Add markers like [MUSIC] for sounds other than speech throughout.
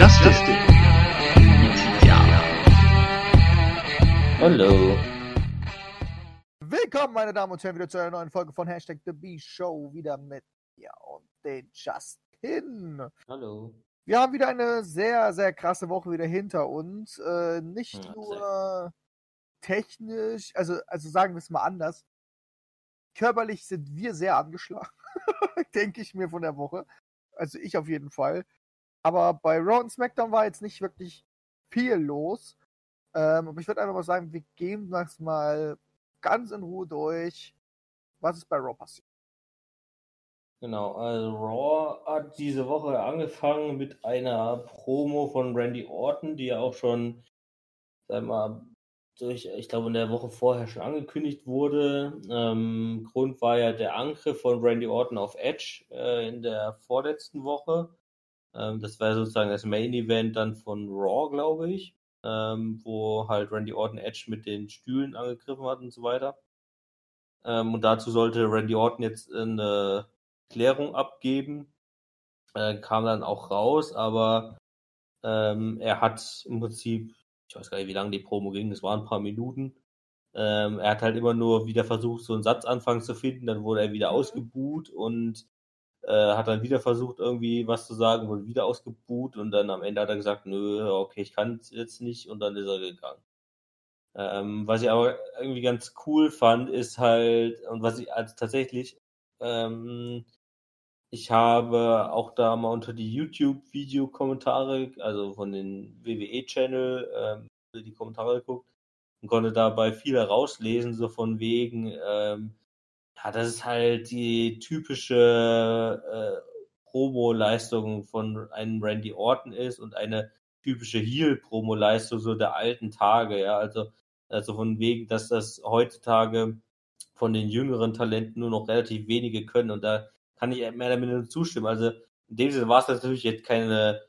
Justice Ja. Hallo. Willkommen, meine Damen und Herren, wieder zu einer neuen Folge von Hashtag The B-Show. Wieder mit mir und den Justin. Hallo. Wir haben wieder eine sehr, sehr krasse Woche wieder hinter uns. Äh, nicht Ja, nur technisch, also, also sagen wir es mal anders. Körperlich sind wir sehr angeschlagen, [LAUGHS] denke ich mir von der Woche. Also ich auf jeden Fall. Aber bei Raw und SmackDown war jetzt nicht wirklich viel los. Ähm, aber ich würde einfach mal sagen, wir gehen das mal ganz in Ruhe durch. Was ist bei Raw passiert? Genau, also Raw hat diese Woche angefangen mit einer Promo von Randy Orton, die ja auch schon, sag mal, durch, ich glaube, in der Woche vorher schon angekündigt wurde. Ähm, Grund war ja der Angriff von Randy Orton auf Edge äh, in der vorletzten Woche. Ähm, das war sozusagen das Main Event dann von Raw, glaube ich, ähm, wo halt Randy Orton Edge mit den Stühlen angegriffen hat und so weiter. Ähm, und dazu sollte Randy Orton jetzt eine Klärung abgeben. Äh, kam dann auch raus, aber ähm, er hat im Prinzip, ich weiß gar nicht, wie lange die Promo ging, es waren ein paar Minuten. Ähm, er hat halt immer nur wieder versucht, so einen Satzanfang zu finden, dann wurde er wieder Mhm. ausgebuht und äh, hat dann wieder versucht, irgendwie was zu sagen, wurde wieder ausgebuht und dann am Ende hat er gesagt, nö, okay, ich kann es jetzt nicht und dann ist er gegangen. Ähm, was ich aber irgendwie ganz cool fand, ist halt, und was ich also tatsächlich, ähm, ich habe auch da mal unter die YouTube-Video-Kommentare, also von den WWE-Channel, ähm, die Kommentare geguckt und konnte dabei viel herauslesen, so von wegen, ähm, ja, das ist halt die typische äh, Promo-Leistung von einem Randy Orton ist und eine typische Heel-Promo-Leistung so der alten Tage, ja, also, also von wegen, dass das heutzutage von den jüngeren Talenten nur noch relativ wenige können und da kann ich mehr oder minder zustimmen. Also in dem Sinne war es natürlich jetzt keine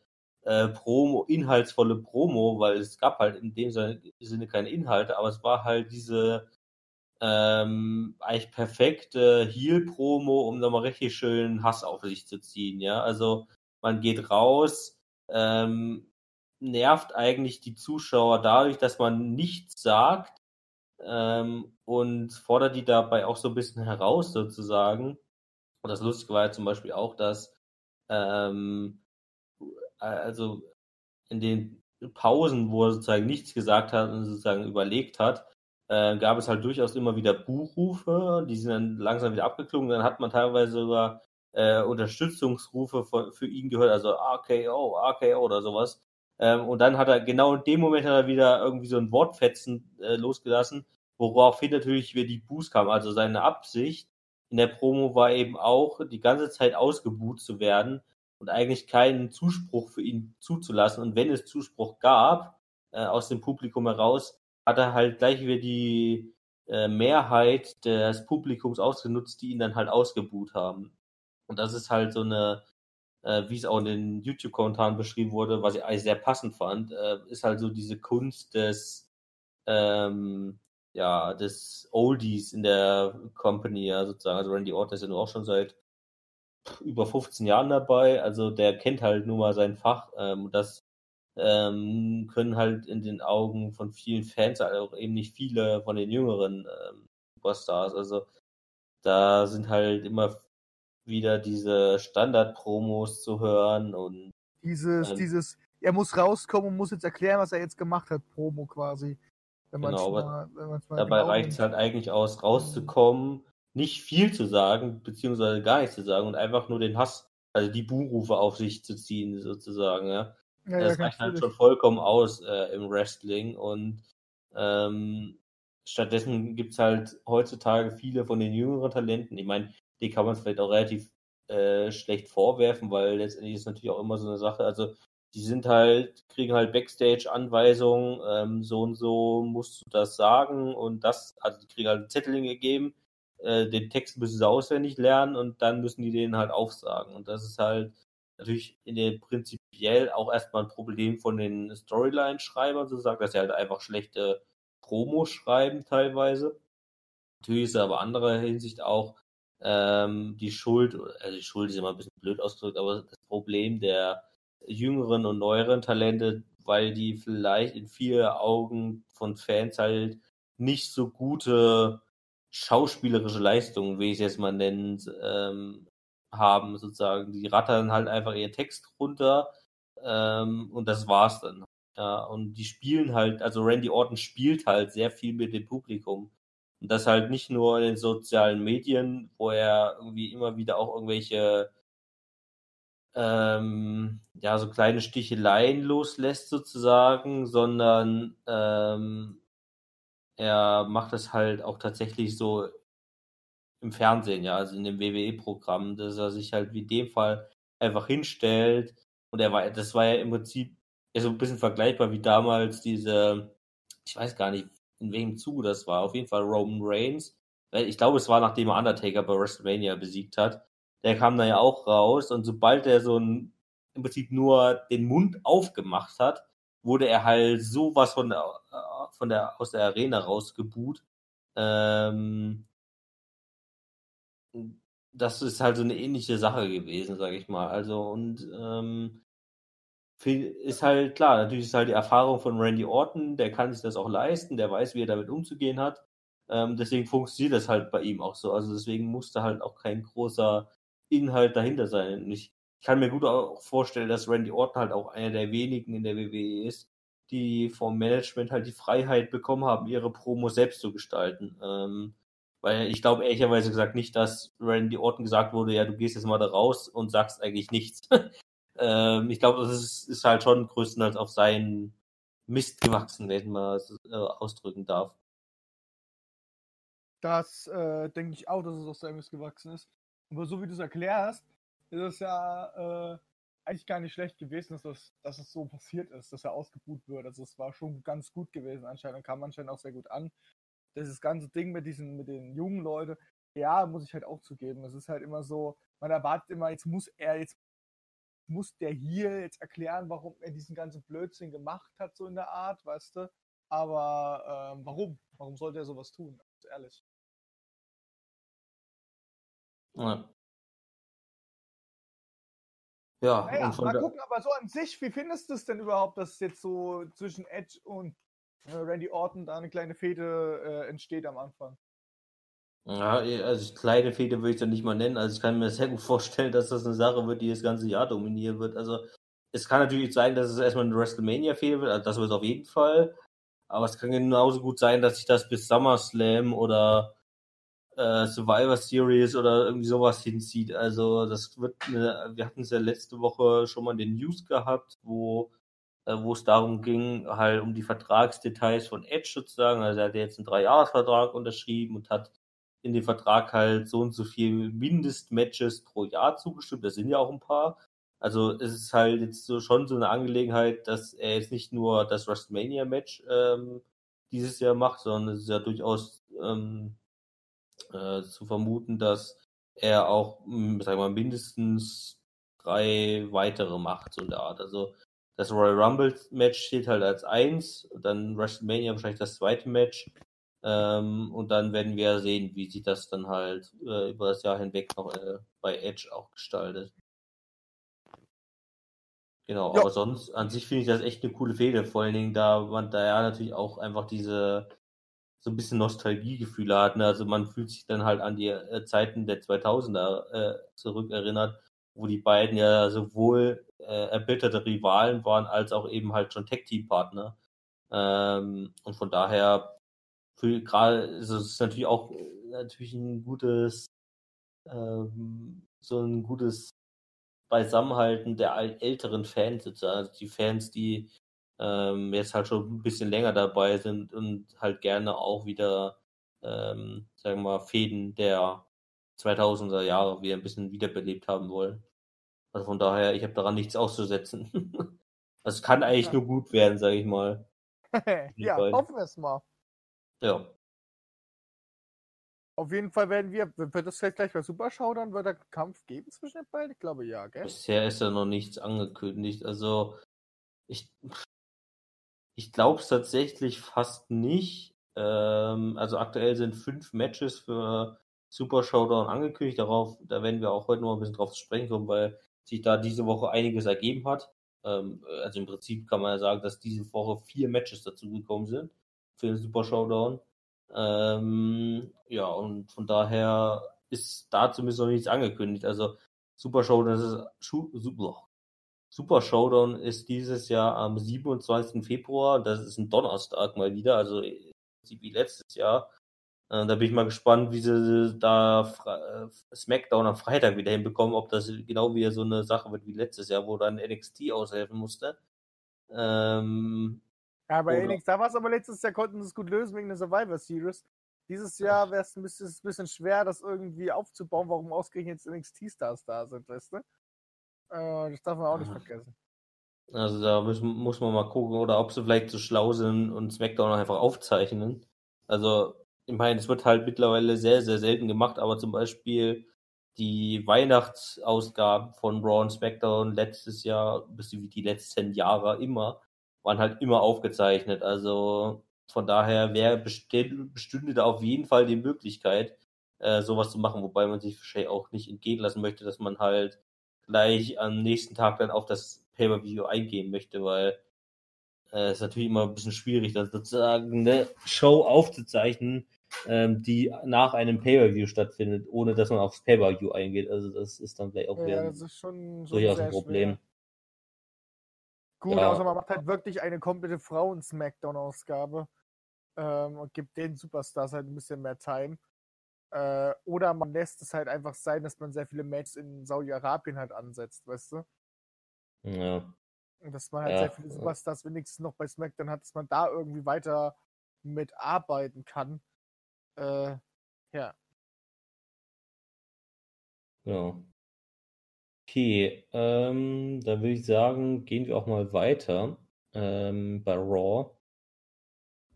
äh, Promo, inhaltsvolle Promo, weil es gab halt in dem Sinne keine Inhalte, aber es war halt diese ähm, eigentlich perfekte Heel-Promo, um nochmal richtig schön Hass auf sich zu ziehen, ja. Also man geht raus, ähm, nervt eigentlich die Zuschauer dadurch, dass man nichts sagt ähm, und fordert die dabei auch so ein bisschen heraus sozusagen. Und das Lustige war ja zum Beispiel auch, dass ähm, also in den Pausen, wo er sozusagen nichts gesagt hat und sozusagen überlegt hat, äh, gab es halt durchaus immer wieder Buchrufe, die sind dann langsam wieder abgeklungen. Dann hat man teilweise sogar äh, Unterstützungsrufe von, für ihn gehört, also RKO, RKO oder sowas. Ähm, und dann hat er genau in dem Moment hat er wieder irgendwie so ein Wortfetzen äh, losgelassen, woraufhin natürlich wieder die Boos kam. Also seine Absicht in der Promo war eben auch, die ganze Zeit ausgebuht zu werden und eigentlich keinen Zuspruch für ihn zuzulassen. Und wenn es Zuspruch gab, äh, aus dem Publikum heraus, hat er halt gleich wieder die äh, Mehrheit des Publikums ausgenutzt, die ihn dann halt ausgebuht haben. Und das ist halt so eine, äh, wie es auch in den YouTube-Kommentaren beschrieben wurde, was ich eigentlich sehr passend fand, äh, ist halt so diese Kunst des, ähm, ja, des Oldies in der Company, ja, sozusagen. Also Randy Orton ist ja nur auch schon seit über 15 Jahren dabei, also der kennt halt nur mal sein Fach. Ähm, das ähm, können halt in den Augen von vielen Fans halt auch eben nicht viele von den jüngeren ähm, Superstars. Also da sind halt immer wieder diese Standard-Promos zu hören und Dieses, Ähm. dieses, er muss rauskommen und muss jetzt erklären, was er jetzt gemacht hat, Promo quasi. Wenn Genau, mal, wenn mal dabei genau reicht es halt eigentlich aus, rauszukommen, nicht viel zu sagen, beziehungsweise gar nichts zu sagen und einfach nur den Hass, also die Buhrufe auf sich zu ziehen, sozusagen, ja. Ja, das ja, reicht halt schon vollkommen aus äh, im Wrestling und ähm, stattdessen gibt's halt heutzutage viele von den jüngeren Talenten. Ich meine, die kann man vielleicht auch relativ äh, schlecht vorwerfen, weil letztendlich ist natürlich auch immer so eine Sache. Also die sind halt, kriegen halt Backstage-Anweisungen, ähm, so und so musst du das sagen und das, also die kriegen halt einen Zettel gegeben, äh, den Text müssen sie auswendig lernen und dann müssen die den halt aufsagen. Und das ist halt natürlich in der prinzipiell auch erstmal ein Problem von den Storyline-Schreibern, sozusagen, dass sie halt einfach schlechte Promos schreiben teilweise. Natürlich ist aber anderer Hinsicht auch ähm, die Schuld, also die Schuld ist immer ein bisschen blöd ausgedrückt, aber das Problem der jüngeren und neueren Talente, weil die vielleicht in vier Augen von Fans halt nicht so gute schauspielerische Leistungen, wie ich es jetzt mal nennen, ähm, haben, sozusagen. Die rattern halt einfach ihren Text runter ähm, und das war's dann. Ja, und die spielen halt, also Randy Orton spielt halt sehr viel mit dem Publikum. Und das halt nicht nur in den sozialen Medien, wo er irgendwie immer wieder auch irgendwelche ähm, ja, so kleine Sticheleien loslässt sozusagen, sondern ähm, er macht es halt auch tatsächlich so im Fernsehen, ja, also in dem WWE-Programm, dass er sich halt wie dem Fall einfach hinstellt. Und er war, das war ja im Prinzip ja so ein bisschen vergleichbar wie damals diese, ich weiß gar nicht, in welchem Zuge das war, auf jeden Fall Roman Reigns. Ich glaube, es war nachdem er Undertaker bei WrestleMania besiegt hat. Der kam da ja auch raus und sobald er so ein, im Prinzip nur den Mund aufgemacht hat, wurde er halt sowas von der, von der, aus der Arena rausgebuht. Ähm, das ist halt so eine ähnliche Sache gewesen, sage ich mal. Also und ähm, ist halt klar, natürlich ist halt die Erfahrung von Randy Orton, der kann sich das auch leisten, der weiß, wie er damit umzugehen hat. Ähm, deswegen funktioniert das halt bei ihm auch so. Also deswegen musste halt auch kein großer Inhalt dahinter sein. Und ich kann mir gut auch vorstellen, dass Randy Orton halt auch einer der wenigen in der WWE ist, die vom Management halt die Freiheit bekommen haben, ihre Promo selbst zu gestalten. Ähm, weil ich glaube ehrlicherweise gesagt nicht, dass Randy Orton gesagt wurde, ja, du gehst jetzt mal da raus und sagst eigentlich nichts. [LAUGHS] ähm, ich glaube, das ist, ist, halt schon größtenteils auf seinen Mist gewachsen, wenn man es äh, ausdrücken darf. Das äh, denke ich auch, dass es auf seinen Mist gewachsen ist. Aber so wie du es erklärst, ist es ja äh, eigentlich gar nicht schlecht gewesen, dass, das, dass es so passiert ist, dass er ausgebucht wird. Also es war schon ganz gut gewesen anscheinend und kam anscheinend auch sehr gut an. Das ganze Ding mit diesen, mit den jungen Leuten, ja, muss ich halt auch zugeben. Es ist halt immer so, man erwartet immer, jetzt muss er, jetzt muss der hier jetzt erklären, warum er diesen ganzen Blödsinn gemacht hat, so in der Art, weißt du. Aber ähm, warum? Warum sollte er sowas tun? Ganz ehrlich. Ja. Ja, naja, mal gucken, aber so an sich, wie findest du es denn überhaupt, dass jetzt so zwischen Edge und Randy Orton da eine kleine Fehde äh, entsteht am Anfang? Ja, also kleine Fehde würde ich ja nicht mal nennen. Also ich kann mir sehr gut [LAUGHS] vorstellen, dass das eine Sache wird, die das ganze Jahr dominieren wird. Also es kann natürlich sein, dass es erstmal eine WrestleMania-Fehde wird, also das wird es auf jeden Fall. Aber es kann genauso gut sein, dass sich das bis SummerSlam oder äh, Survivor Series oder irgendwie sowas hinzieht. Also das wird eine, wir hatten es ja letzte Woche schon mal in den News gehabt, wo äh, wo es darum ging, halt um die Vertragsdetails von Edge sozusagen. Also er hat jetzt einen Dreijahresvertrag unterschrieben und hat in dem Vertrag halt so und so viel Mindestmatches pro Jahr zugestimmt. Das sind ja auch ein paar. Also es ist halt jetzt so schon so eine Angelegenheit, dass er jetzt nicht nur das WrestleMania-Match ähm, dieses Jahr macht, sondern es ist ja durchaus ähm, äh, zu vermuten, dass er auch, hm, sagen wir mal, mindestens drei weitere macht, so in der Art. Also das Royal Rumble Match steht halt als eins, dann WrestleMania wahrscheinlich das zweite Match. Ähm, und dann werden wir sehen, wie sich das dann halt äh, über das Jahr hinweg noch äh, bei Edge auch gestaltet. Genau, jo. aber sonst an sich finde ich das echt eine coole Fehde, vor allen Dingen da man da ja natürlich auch einfach diese so ein bisschen Nostalgiegefühle hat. Ne? Also man fühlt sich dann halt an die äh, Zeiten der 2000er äh, zurückerinnert, wo die beiden ja sowohl äh, erbitterte Rivalen waren, als auch eben halt schon Tech-Team-Partner. Ähm, und von daher gerade also es natürlich auch natürlich ein gutes ähm, so ein gutes Beisammenhalten der älteren Fans also die Fans, die ähm, jetzt halt schon ein bisschen länger dabei sind und halt gerne auch wieder, ähm, sagen wir mal, Fäden der 2000er Jahre wieder ein bisschen wiederbelebt haben wollen. Also von daher, ich habe daran nichts auszusetzen. [LAUGHS] also es kann eigentlich ja. nur gut werden, sage ich mal. [LAUGHS] ja, hoffen wir es mal. Ja. Auf jeden Fall werden wir, wird das vielleicht gleich bei Superschau dann wird der Kampf geben zwischen den beiden? Ich glaube ja, gell? Bisher ist ja noch nichts angekündigt. Also ich, ich glaube es tatsächlich fast nicht. Ähm, also aktuell sind fünf Matches für Super Showdown angekündigt. Darauf, da werden wir auch heute noch ein bisschen drauf zu sprechen kommen, weil sich da diese Woche einiges ergeben hat. Ähm, also im Prinzip kann man ja sagen, dass diese Woche vier Matches dazugekommen sind für den Super Showdown. Ähm, ja, und von daher ist da zumindest noch nichts angekündigt. Also Super Showdown ist Super, Super Showdown ist dieses Jahr am 27. Februar. Das ist ein Donnerstag mal wieder, also wie letztes Jahr. Äh, da bin ich mal gespannt, wie sie da äh, SmackDown am Freitag wieder hinbekommen, ob das genau wieder so eine Sache wird wie letztes Jahr, wo dann NXT aushelfen musste. Ähm, ja, bei NXT war es aber letztes Jahr konnten sie es gut lösen wegen der Survivor Series. Dieses Jahr wäre es ein bisschen, ein bisschen schwer, das irgendwie aufzubauen, warum ausgerechnet jetzt NXT-Stars da sind, weißt du? Äh, das darf man auch nicht vergessen. Also da muss, muss man mal gucken, oder ob sie vielleicht so schlau sind und SmackDown einfach aufzeichnen. Also ich meine, es wird halt mittlerweile sehr, sehr selten gemacht, aber zum Beispiel die Weihnachtsausgaben von Raw und SmackDown letztes Jahr, bis wie die letzten Jahre immer, waren halt immer aufgezeichnet. Also von daher wäre bestünde da auf jeden Fall die Möglichkeit, äh, sowas zu machen, wobei man sich wahrscheinlich auch nicht entgehen lassen möchte, dass man halt gleich am nächsten Tag dann auf das Pay-Per-View eingehen möchte, weil äh, ist natürlich immer ein bisschen schwierig, dann sozusagen eine Show aufzuzeichnen, ähm, die nach einem Pay-Per-View stattfindet, ohne dass man aufs Pay-Per-View eingeht. Also das ist dann vielleicht auch ja, wieder das ist schon, schon durchaus ein Problem. Schwer. Gut, ja. also man macht halt wirklich eine komplette Frauen-Smackdown-Ausgabe ähm, und gibt den Superstars halt ein bisschen mehr Time. Äh, oder man lässt es halt einfach sein, dass man sehr viele Matches in Saudi-Arabien halt ansetzt, weißt du? Ja. Und dass man halt ja. sehr viele Superstars wenigstens noch bei SmackDown hat, dass man da irgendwie weiter mitarbeiten kann. Äh, ja. Ja. Okay, ähm, dann würde ich sagen, gehen wir auch mal weiter ähm, bei Raw.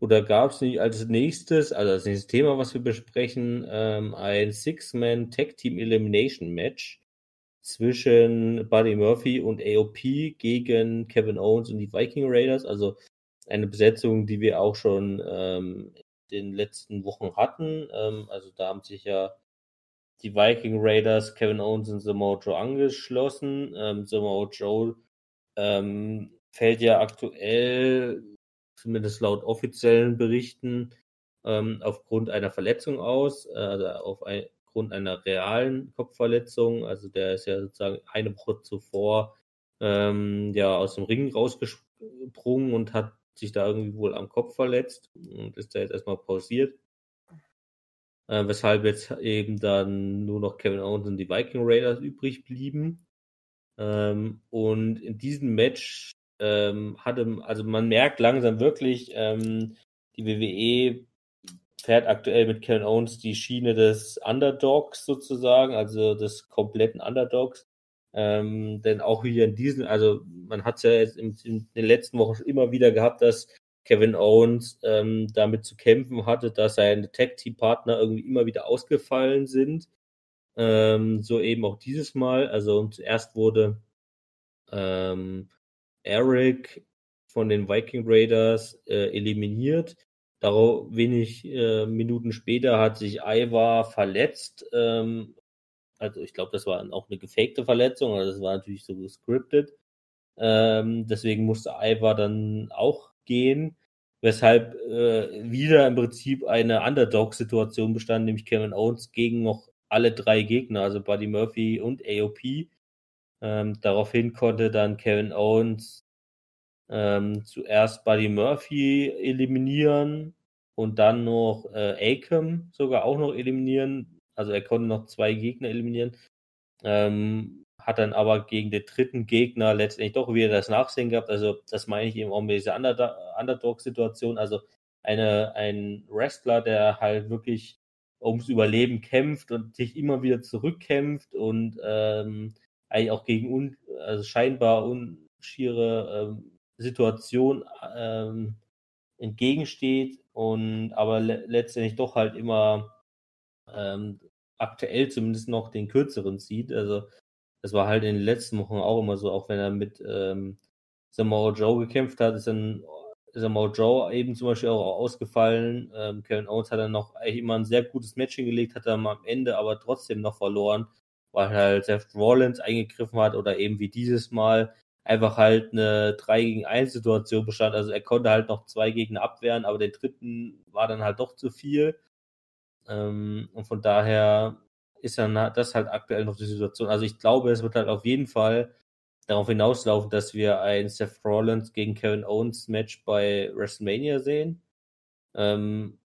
Oder gab es nicht als nächstes, also als nächstes Thema, was wir besprechen, ähm, ein Six-Man Tag Team Elimination Match zwischen Buddy Murphy und AOP gegen Kevin Owens und die Viking Raiders. Also eine Besetzung, die wir auch schon ähm, den letzten Wochen hatten. Ähm, also da haben sich ja die Viking Raiders, Kevin Owens und Samoa Joe angeschlossen. Ähm, Samoa Joe ähm, fällt ja aktuell zumindest laut offiziellen Berichten, ähm, aufgrund einer Verletzung aus, äh, also aufgrund einer realen Kopfverletzung. Also der ist ja sozusagen eine Woche zuvor ähm, ja aus dem Ring rausgesprungen und hat sich da irgendwie wohl am Kopf verletzt und ist da jetzt erstmal pausiert. Äh, weshalb jetzt eben dann nur noch Kevin Owens und die Viking Raiders übrig blieben. Ähm, und in diesem Match ähm, hatte, also man merkt langsam wirklich, ähm, die WWE fährt aktuell mit Kevin Owens die Schiene des Underdogs sozusagen, also des kompletten Underdogs. Ähm, denn auch hier in diesen, also man hat es ja jetzt in, in, den letzten Wochen immer wieder gehabt, dass Kevin Owens ähm, damit zu kämpfen hatte, dass seine Tag-Team-Partner irgendwie immer wieder ausgefallen sind. Ähm, so eben auch dieses Mal. Also zuerst wurde ähm, Eric von den Viking Raiders äh, eliminiert. Darauf wenig äh, Minuten später hat sich Ivar verletzt. Ähm, also ich glaube, das war auch eine gefakte Verletzung, also das war natürlich so gescriptet. Ähm, deswegen musste Ivar dann auch gehen, weshalb äh, wieder im Prinzip eine Underdog-Situation bestand, nämlich Kevin Owens gegen noch alle drei Gegner, also Buddy Murphy und AOP. Ähm, daraufhin konnte dann Kevin Owens ähm, zuerst Buddy Murphy eliminieren und dann noch äh, Akam sogar auch noch eliminieren. Also er konnte noch zwei Gegner eliminieren. Ähm, hat dann aber gegen den dritten Gegner letztendlich doch wieder das Nachsehen gehabt. Also das meine ich eben auch mit dieser Underdog-Situation. Also eine, ein Wrestler, der halt wirklich ums Überleben kämpft und sich immer wieder zurückkämpft und ähm, eigentlich auch gegen un, also scheinbar unschiere ähm, Situation ähm, entgegensteht und aber le letztendlich doch halt immer ähm, aktuell zumindest noch den kürzeren zieht. Also das war halt in den letzten Wochen auch immer so, auch wenn er mit ähm, Samoa Joe gekämpft hat, ist dann Samoa Joe eben zum Beispiel auch ausgefallen. Ähm, Kevin Owens hat dann noch eigentlich immer ein sehr gutes Match hingelegt, hat dann am Ende aber trotzdem noch verloren, weil halt Seth Rollins eingegriffen hat oder eben wie dieses Mal einfach halt eine 3 gegen 1 Situation bestand. Also er konnte halt noch zwei Gegner abwehren, aber den dritten war dann halt doch zu viel. Ähm, und von daher ist dann das halt aktuell noch die Situation. Also ich glaube, es wird halt auf jeden Fall darauf hinauslaufen, dass wir ein Seth Rollins gegen Kevin Owens Match bei WrestleMania sehen. Ähm,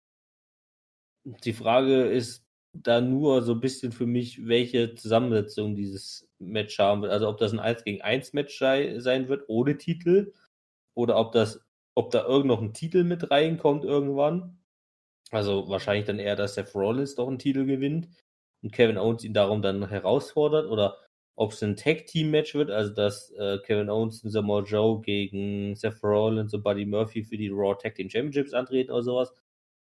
die Frage ist da nur so ein bisschen für mich, welche Zusammensetzung dieses Match haben wird. Also ob das ein 1 gegen 1 Match sei, sein wird ohne Titel oder ob das, ob da irgend noch ein Titel mit reinkommt irgendwann. Also wahrscheinlich dann eher, dass Seth Rollins doch einen Titel gewinnt und Kevin Owens ihn darum dann herausfordert oder ob es ein Tag-Team-Match wird, also dass äh, Kevin Owens und Samoa Joe gegen Seth Rollins und Buddy Murphy für die Raw Tag Team Championships antreten oder sowas.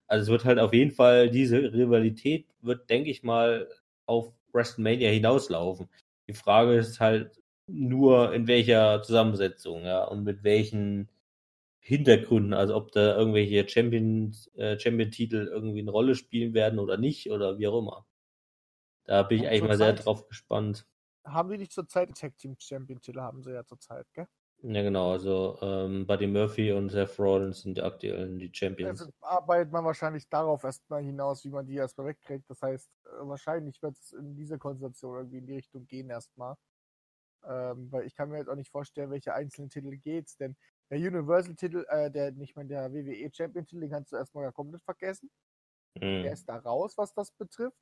Also es wird halt auf jeden Fall, diese Rivalität wird, denke ich mal, auf WrestleMania hinauslaufen. Die Frage ist halt nur, in welcher Zusammensetzung, ja, und mit welchen Hintergründen, also ob da irgendwelche Champion, äh, Champion-Titel irgendwie eine Rolle spielen werden oder nicht, oder wie auch immer. Da bin ich Und eigentlich mal sehr zurzeit- drauf gespannt. Haben die nicht zurzeit Tag Team Champion Titel, haben sie ja zurzeit, gell? Ja, genau, also ähm, Buddy Murphy und Seth Rollins sind aktuell die Champions. Also arbeitet man wahrscheinlich darauf erstmal hinaus, wie man die erstmal wegkriegt. Das heißt, äh, wahrscheinlich wird es in dieser Konstellation irgendwie in die Richtung gehen erstmal. Ähm, weil ich kann mir jetzt auch nicht vorstellen, welche einzelnen Titel geht's, denn der Universal-Titel, äh, der nicht mal der WWE Champion-Titel, den kannst du erstmal ja komplett vergessen. Der Mhm. ist da raus, was das betrifft.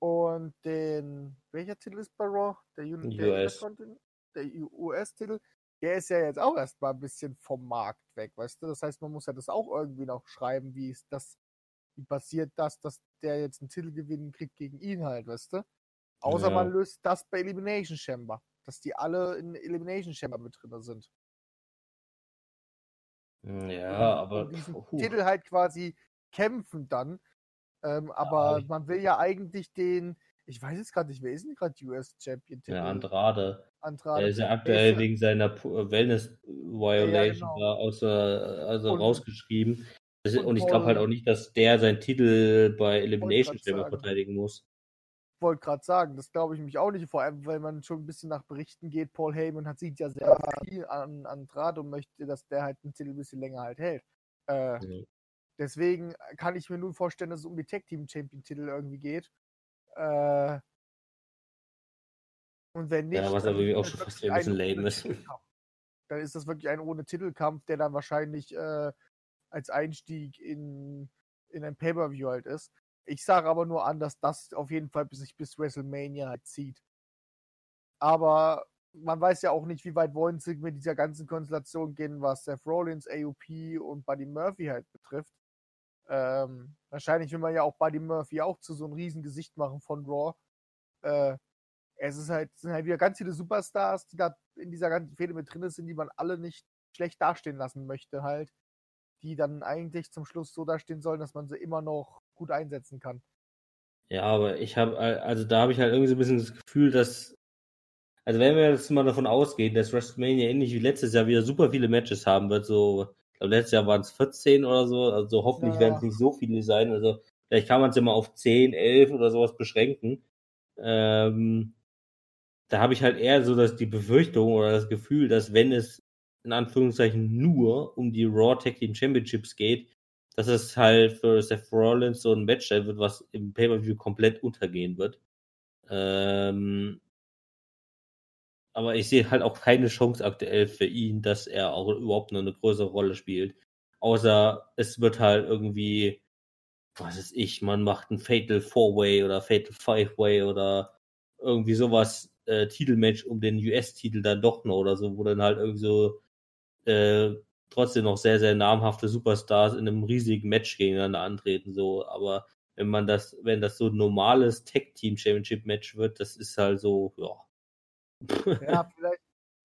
Und den, welcher Titel ist bei Raw? Der, Uni- der US. Intercontinental- der US-Titel, der ist ja jetzt auch erstmal ein bisschen vom Markt weg, weißt du? Das heißt, man muss ja das auch irgendwie noch schreiben, wie ist das, wie passiert das, dass der jetzt einen Titel gewinnen kriegt gegen ihn halt, weißt du? Außer Ja. man löst das bei Elimination Chamber, dass die alle in Elimination Chamber mit drin sind. Ja, um, aber um diesen puh. Titel halt quasi kämpfen dann. Ähm, aber ich- man will ja eigentlich den, ich weiß jetzt gerade nicht, wer ist denn gerade US Champion Titel? ja, Andrade. Andrade. Er ist ja aktuell ist ja- wegen seiner äh, Wellness-Violation genau. da außer, also Und- rausgeschrieben. Ist, und und ich glaube halt auch nicht, dass der seinen Titel bei Elimination Chamber verteidigen muss. Wollte gerade sagen, das glaube ich mich auch nicht, vor allem, weil man schon ein bisschen nach Berichten geht. Paul Heyman hat sieht ja sehr viel an Andrade und möchte, dass der halt den Titel ein bisschen länger halt hält. Äh, Ja. Deswegen kann ich mir nun vorstellen, dass es um die Tag Team Champion Titel irgendwie geht. Äh, und wenn nicht, Ja, was dann aber auch das schon fast wirklich ein bisschen lame ohne ist. Dann ist das wirklich ein ohne Titelkampf, der dann wahrscheinlich äh, als Einstieg in, in ein Pay-Per-View halt ist. Ich sage aber nur an, dass das auf jeden Fall sich bis WrestleMania halt zieht. Aber man weiß ja auch nicht, wie weit wollen sie mit dieser ganzen Konstellation gehen, was Seth Rollins, AOP und Buddy Murphy halt betrifft. Ähm, wahrscheinlich will man ja auch Buddy Murphy auch zu so einem riesen Gesicht machen von Raw. Äh, es ist halt, sind halt wieder ganz viele Superstars, die da in dieser ganzen Fehde mit drin sind, die man alle nicht schlecht dastehen lassen möchte, halt. Die dann eigentlich zum Schluss so dastehen sollen, dass man sie immer noch gut einsetzen kann. Ja, aber ich habe, also da habe ich halt irgendwie so ein bisschen das Gefühl, dass, also wenn wir jetzt mal davon ausgehen, dass WrestleMania ähnlich wie letztes Jahr wieder super viele Matches haben wird, so, ich glaube, letztes Jahr waren es 14 oder so, also hoffentlich Ja. werden es nicht so viele sein, also vielleicht kann man es ja mal auf 10, 11 oder sowas beschränken. Ähm, da habe ich halt eher so dass die Befürchtung oder das Gefühl, dass wenn es in Anführungszeichen nur um die Raw Tag Team Championships geht, dass es halt für Seth Rollins so ein Match sein wird, was im Pay-Per-View komplett untergehen wird. Ähm, aber ich sehe halt auch keine Chance aktuell für ihn, dass er auch überhaupt noch eine größere Rolle spielt. Außer es wird halt irgendwie, was weiß ich, man macht ein Fatal Four-Way oder Fatal Five-Way oder irgendwie sowas, äh, Titelmatch um den US-Titel dann doch noch oder so, wo dann halt irgendwie so äh, trotzdem noch sehr, sehr namhafte Superstars in einem riesigen Match gegeneinander antreten, so, aber wenn man das, wenn das so ein normales Tag Team Championship Match wird, das ist halt so, ja. [LAUGHS] Ja, vielleicht.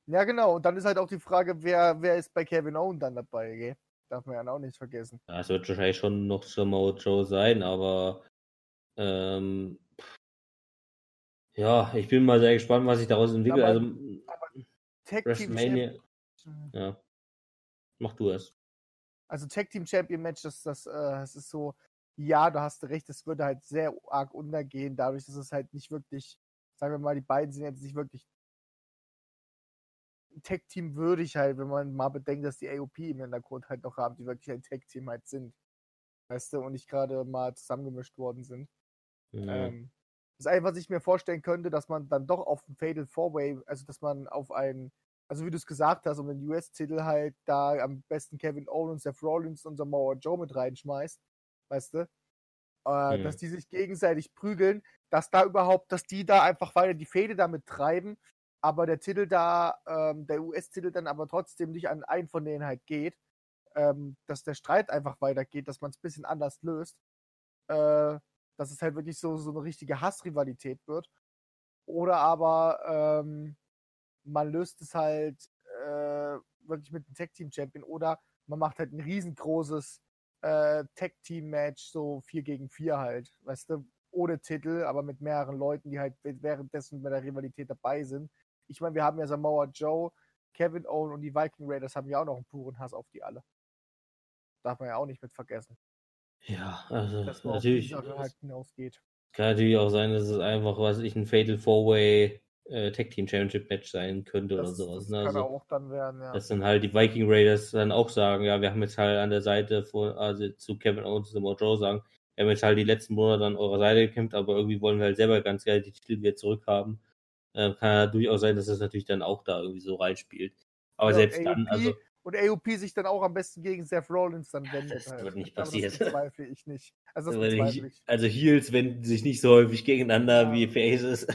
Ja, genau. Und dann ist halt auch die Frage, wer, wer ist bei Kevin Owen dann dabei, gell? Darf man ja auch nicht vergessen. Ja, es wird wahrscheinlich schon noch Samoa Joe sein, aber ähm, ja, ich bin mal sehr gespannt, was sich daraus entwickelt. Aber- also Team WrestleMania, ja. Mach du es. Also Tag Team Champion Match, das, das, äh, das ist so, ja, du hast recht, es würde halt sehr arg untergehen, dadurch, dass es halt nicht wirklich, sagen wir mal, die beiden sind jetzt nicht wirklich ein Tech-Team würdig halt, wenn man mal bedenkt, dass die AOP im Hintergrund halt noch haben, die wirklich ein Tech-Team halt sind. Weißt du, und nicht gerade mal zusammengemischt worden sind. Mhm. Ähm, das Einzige, was ich mir vorstellen könnte, dass man dann doch auf ein Fatal Four-Way, also dass man auf ein, also wie du es gesagt hast, um den US-Titel halt da am besten Kevin Owens, Seth Rollins und Samoa Joe mit reinschmeißt, weißt du? Äh, Mhm. Dass die sich gegenseitig prügeln, dass da überhaupt, dass die da einfach weiter die Fäde damit treiben, aber der Titel da, ähm, der US-Titel dann aber trotzdem nicht an einen von denen halt geht, ähm, dass der Streit einfach weitergeht, dass man es ein bisschen anders löst, äh, dass es halt wirklich so, so eine richtige Hassrivalität wird. Oder aber ähm, man löst es halt äh, wirklich mit einem Tag-Team-Champion oder man macht halt ein riesengroßes äh, Tag-Team-Match, so 4 gegen 4 halt, weißt du, ohne Titel, aber mit mehreren Leuten, die halt währenddessen bei der Rivalität dabei sind. Ich meine, wir haben ja Samoa Joe, Kevin Owen und die Viking Raiders haben ja auch noch einen puren Hass auf die alle. Darf man ja auch nicht mit vergessen, Ja, also dass man auf die natürlich. Sache halt hinausgeht. Kann natürlich auch sein, dass es einfach, was weiß ich, ein Fatal Four-Way äh, Tag Team Championship Match sein könnte oder Das, sowas. das Ne? kann Also, auch dann werden, ja. dass dann halt die Viking Raiders dann auch sagen, ja, wir haben jetzt halt an der Seite von, also zu Kevin Owens und Samoa Joe sagen, wir haben jetzt halt die letzten Monate an eurer Seite gekämpft, aber irgendwie wollen wir halt selber ganz gerne die Titel wieder zurückhaben. Ähm, kann ja durchaus sein, dass das natürlich dann auch da irgendwie so reinspielt. Aber Ja, selbst dann, also und AOP sich dann auch am besten gegen Seth Rollins dann wendet. Das halt. wird nicht Aber passieren. Das bezweifle ich nicht. Also das bezweifle ich. also Heels wenden sich nicht so häufig gegeneinander Ja. wie Faces.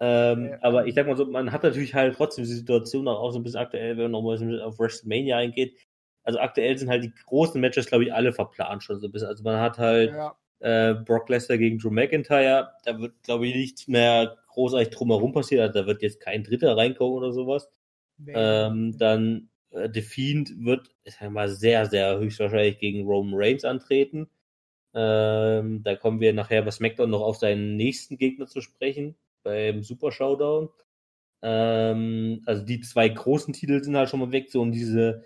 Ähm, Ja. Aber ich sag mal so, man hat natürlich halt trotzdem die Situation auch so ein bisschen aktuell, wenn man nochmal auf WrestleMania eingeht. Also aktuell sind halt die großen Matches, glaube ich, alle verplant schon so ein bisschen. Also man hat halt Ja, äh, Brock Lesnar gegen Drew McIntyre. Da wird, glaube ich, nichts mehr großartig drumherum passieren. Also da wird jetzt kein Dritter reinkommen oder sowas. nee. Ähm, dann äh, The Fiend wird, ich sag mal, sehr, sehr höchstwahrscheinlich gegen Roman Reigns antreten. Ähm, da kommen wir nachher bei SmackDown noch auf seinen nächsten Gegner zu sprechen, beim Super Showdown. Ähm, also die zwei großen Titel sind halt schon mal weg, so und diese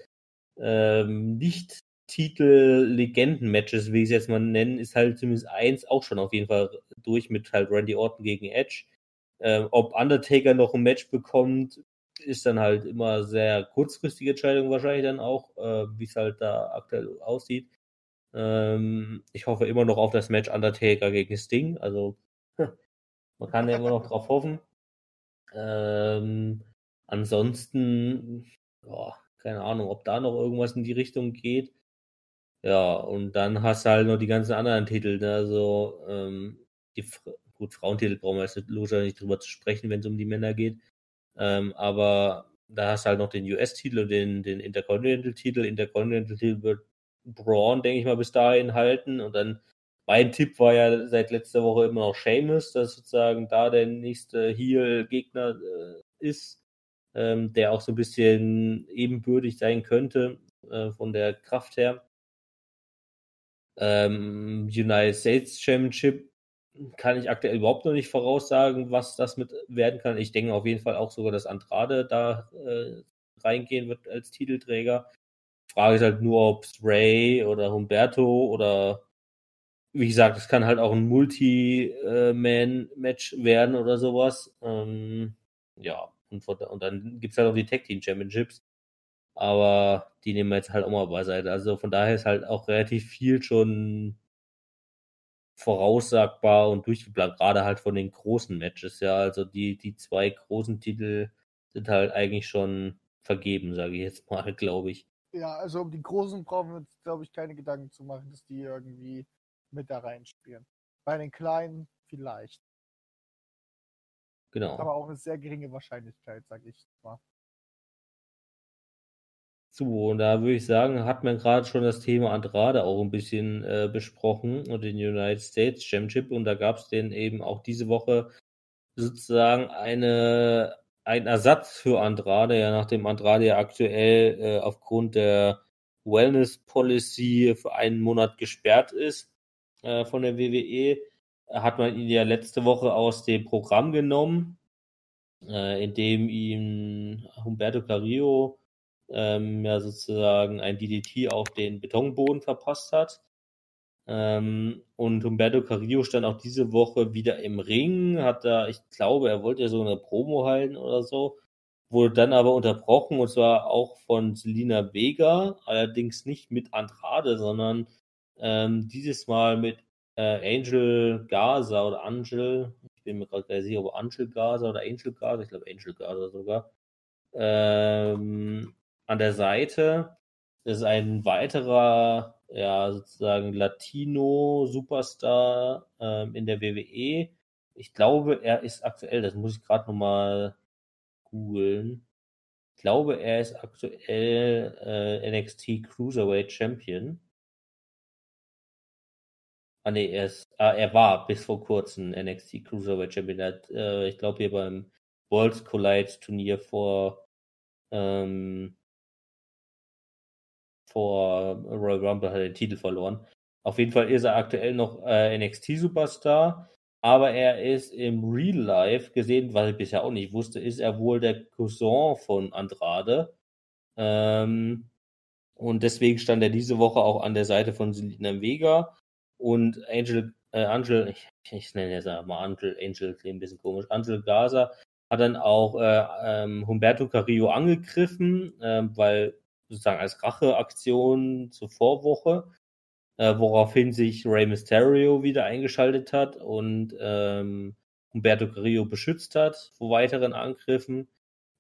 ähm, Nicht-Titel-Legenden-Matches, wie ich es jetzt mal nennen, ist halt zumindest eins auch schon auf jeden Fall durch mit halt Randy Orton gegen Edge. Ähm, ob Undertaker noch ein Match bekommt, ist dann halt immer sehr kurzfristige Entscheidung wahrscheinlich dann auch, äh, wie es halt da aktuell aussieht. Ähm, ich hoffe immer noch auf das Match Undertaker gegen Sting, also man kann ja immer noch drauf hoffen. Ähm, ansonsten, boah, keine Ahnung, ob da noch irgendwas in die Richtung geht. Ja, und dann hast du halt noch die ganzen anderen Titel, ne? also ähm, die gut, Frauentitel brauchen wir jetzt logischerweise nicht drüber zu sprechen, wenn es um die Männer geht. Ähm, aber da hast du halt noch den US-Titel und den, den Intercontinental-Titel. Intercontinental-Titel wird Braun, denke ich mal, bis dahin halten. Und dann mein Tipp war ja seit letzter Woche immer noch Sheamus, dass sozusagen da der nächste Heel-Gegner äh, ist, ähm, der auch so ein bisschen ebenbürtig sein könnte äh, von der Kraft her. Ähm, United States Championship kann ich aktuell überhaupt noch nicht voraussagen, was das mit werden kann. Ich denke auf jeden Fall auch sogar, dass Andrade da äh, reingehen wird als Titelträger. Frage ist halt nur, ob Ray oder Humberto oder wie gesagt, es kann halt auch ein Multi-Man-Match werden oder sowas. Ähm, ja, und, und dann gibt es halt auch die Tag Team Championships. Aber die nehmen wir jetzt halt auch mal beiseite. Also von daher ist halt auch relativ viel schon voraussagbar und durchgeplant, gerade halt von den großen Matches, ja. Also die, die zwei großen Titel sind halt eigentlich schon vergeben, sage ich jetzt mal, [LAUGHS] glaube ich. ja, also um die Großen brauchen wir uns, glaube ich, keine Gedanken zu machen, dass die irgendwie mit da reinspielen. Bei den Kleinen vielleicht. Genau. Aber auch eine sehr geringe Wahrscheinlichkeit, sage ich mal. So, und da würde ich sagen, hat man gerade schon das Thema Andrade auch ein bisschen äh, besprochen und den United States Championship und da gab es den eben auch diese Woche sozusagen eine, ein Ersatz für Andrade, ja, nachdem Andrade ja aktuell äh, aufgrund der Wellness Policy für einen Monat gesperrt ist äh, von der WWE, hat man ihn ja letzte Woche aus dem Programm genommen, äh, indem ihm Humberto Carrillo ähm, ja sozusagen ein DDT auf den Betonboden verpasst hat. Ähm, und Humberto Carrillo stand auch diese Woche wieder im Ring, hat da, ich glaube, er wollte ja so eine Promo halten oder so. wurde dann aber unterbrochen und zwar auch von Selina Vega, allerdings nicht mit Andrade, sondern ähm, dieses Mal mit äh, Angel Gaza oder Angel, ich bin mir gerade gar sicher, ob Angel Gaza oder Angel Gaza, ich glaube Angel Gaza sogar, ähm, an der Seite. Das ist ein weiterer, ja, sozusagen Latino-Superstar ähm, in der WWE. Ich glaube, er ist aktuell, das muss ich gerade nochmal googeln. Ich glaube, er ist aktuell äh, NXT Cruiserweight Champion. Ah nee, er, ist, ah, er war bis vor kurzem NXT Cruiserweight Champion. Äh, ich glaube hier beim Worlds Collide Turnier vor ähm, vor Royal Rumble hat er den Titel verloren. Auf jeden Fall ist er aktuell noch äh, NXT Superstar, aber er ist im Real Life gesehen, was ich bisher auch nicht wusste, ist er wohl der Cousin von Andrade. Ähm, und deswegen stand er diese Woche auch an der Seite von Selina Vega und Angel, äh, Angel, ich, ich nenne jetzt mal Angel, Angel klingt ein bisschen komisch, Angel Gaza hat dann auch äh, ähm, Humberto Carrillo angegriffen, äh, weil sozusagen als Racheaktion zur Vorwoche, äh, woraufhin sich Rey Mysterio wieder eingeschaltet hat und ähm, Humberto Carrillo beschützt hat vor weiteren Angriffen.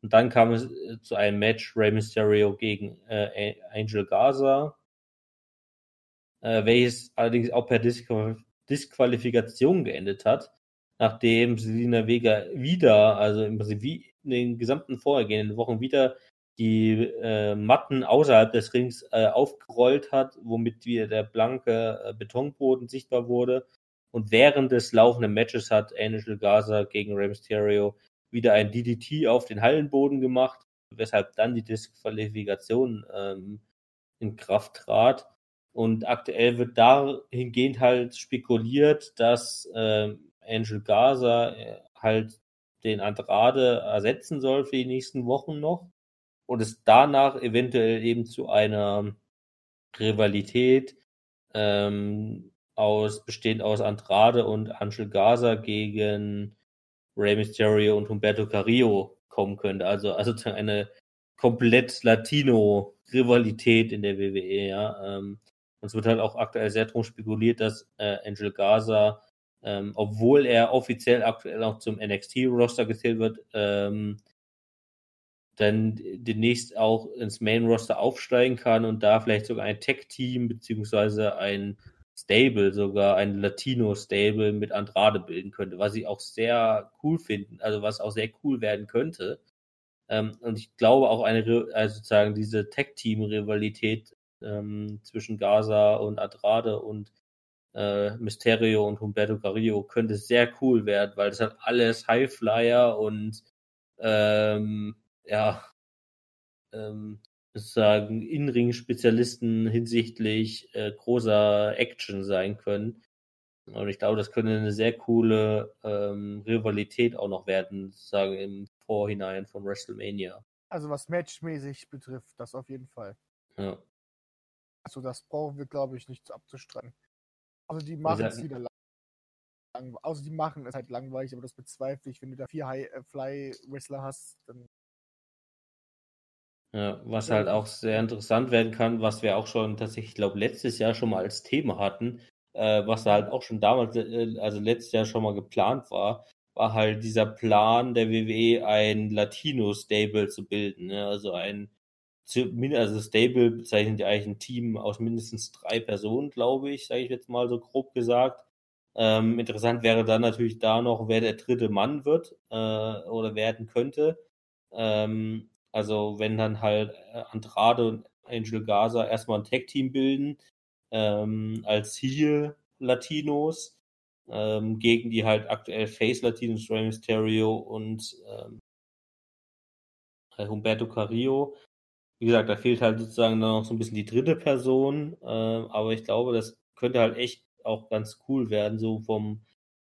Und dann kam es äh, zu einem Match Rey Mysterio gegen äh, Angel Gaza, äh, welches allerdings auch per Disqual Disqualifikation geendet hat, nachdem Selina Vega wieder, also im Prinzip wie in den gesamten vorhergehenden Wochen wieder die äh, Matten außerhalb des Rings äh, aufgerollt hat, womit wieder der blanke äh, Betonboden sichtbar wurde. Und während des laufenden Matches hat Angel Gaza gegen Rey Mysterio wieder ein DDT auf den Hallenboden gemacht, weshalb dann die Disqualifikation ähm, in Kraft trat. Und aktuell wird dahingehend halt spekuliert, dass äh, Angel Gaza äh, halt den Andrade ersetzen soll für die nächsten Wochen noch und es danach eventuell eben zu einer Rivalität ähm, aus, bestehend aus Andrade und Angel Gaza gegen Rey Mysterio und Humberto Carrillo kommen könnte. Also, also eine komplett Latino-Rivalität in der WWE, ja. Ähm, es wird halt auch aktuell sehr drum spekuliert, dass äh, Angel Gaza, ähm, obwohl er offiziell aktuell auch zum NXT-Roster gezählt wird, ähm, dann demnächst auch ins Main Roster aufsteigen kann und da vielleicht sogar ein Tech-Team beziehungsweise ein Stable, sogar ein Latino-Stable mit Andrade bilden könnte, was ich auch sehr cool finden, also was auch sehr cool werden könnte. Ähm, und ich glaube auch eine, also sozusagen diese Tech-Team-Rivalität ähm, zwischen Gaza und Andrade und äh, Mysterio und Humberto Carrillo könnte sehr cool werden, weil das hat alles Highflyer und ähm, ja, ähm, sozusagen In-Ring-Spezialisten hinsichtlich äh, großer Action sein können. Und ich glaube, das könnte eine sehr coole ähm, Rivalität auch noch werden, sozusagen im Vorhinein von WrestleMania. Also was matchmäßig betrifft, das auf jeden Fall. Ja. Also das brauchen wir, glaube ich, nicht zu Also die machen es wieder lang. Also die machen es halt langweilig, aber das bezweifle ich. Wenn du da vier High-Fly-Wrestler hast, dann ja, was halt auch sehr interessant werden kann, was wir auch schon tatsächlich, ich glaube, letztes Jahr schon mal als Thema hatten, äh, was halt auch schon damals, äh, also letztes Jahr schon mal geplant war, war halt dieser Plan der WWE, ein Latino-Stable zu bilden. Ne? Also ein, also Stable bezeichnet ja eigentlich ein Team aus mindestens drei Personen, glaube ich, sage ich jetzt mal so grob gesagt. Ähm, interessant wäre dann natürlich da noch, wer der dritte Mann wird äh, oder werden könnte. Ähm, also wenn dann halt äh, Andrade und Angel Gaza erstmal ein Tag-Team bilden, ähm, als Heel Latinos, ähm, gegen die halt aktuell Face Latinos, Rey Mysterio und ähm, Humberto Carrillo. Wie gesagt, da fehlt halt sozusagen noch so ein bisschen die dritte Person, äh, aber ich glaube, das könnte halt echt auch ganz cool werden, so vom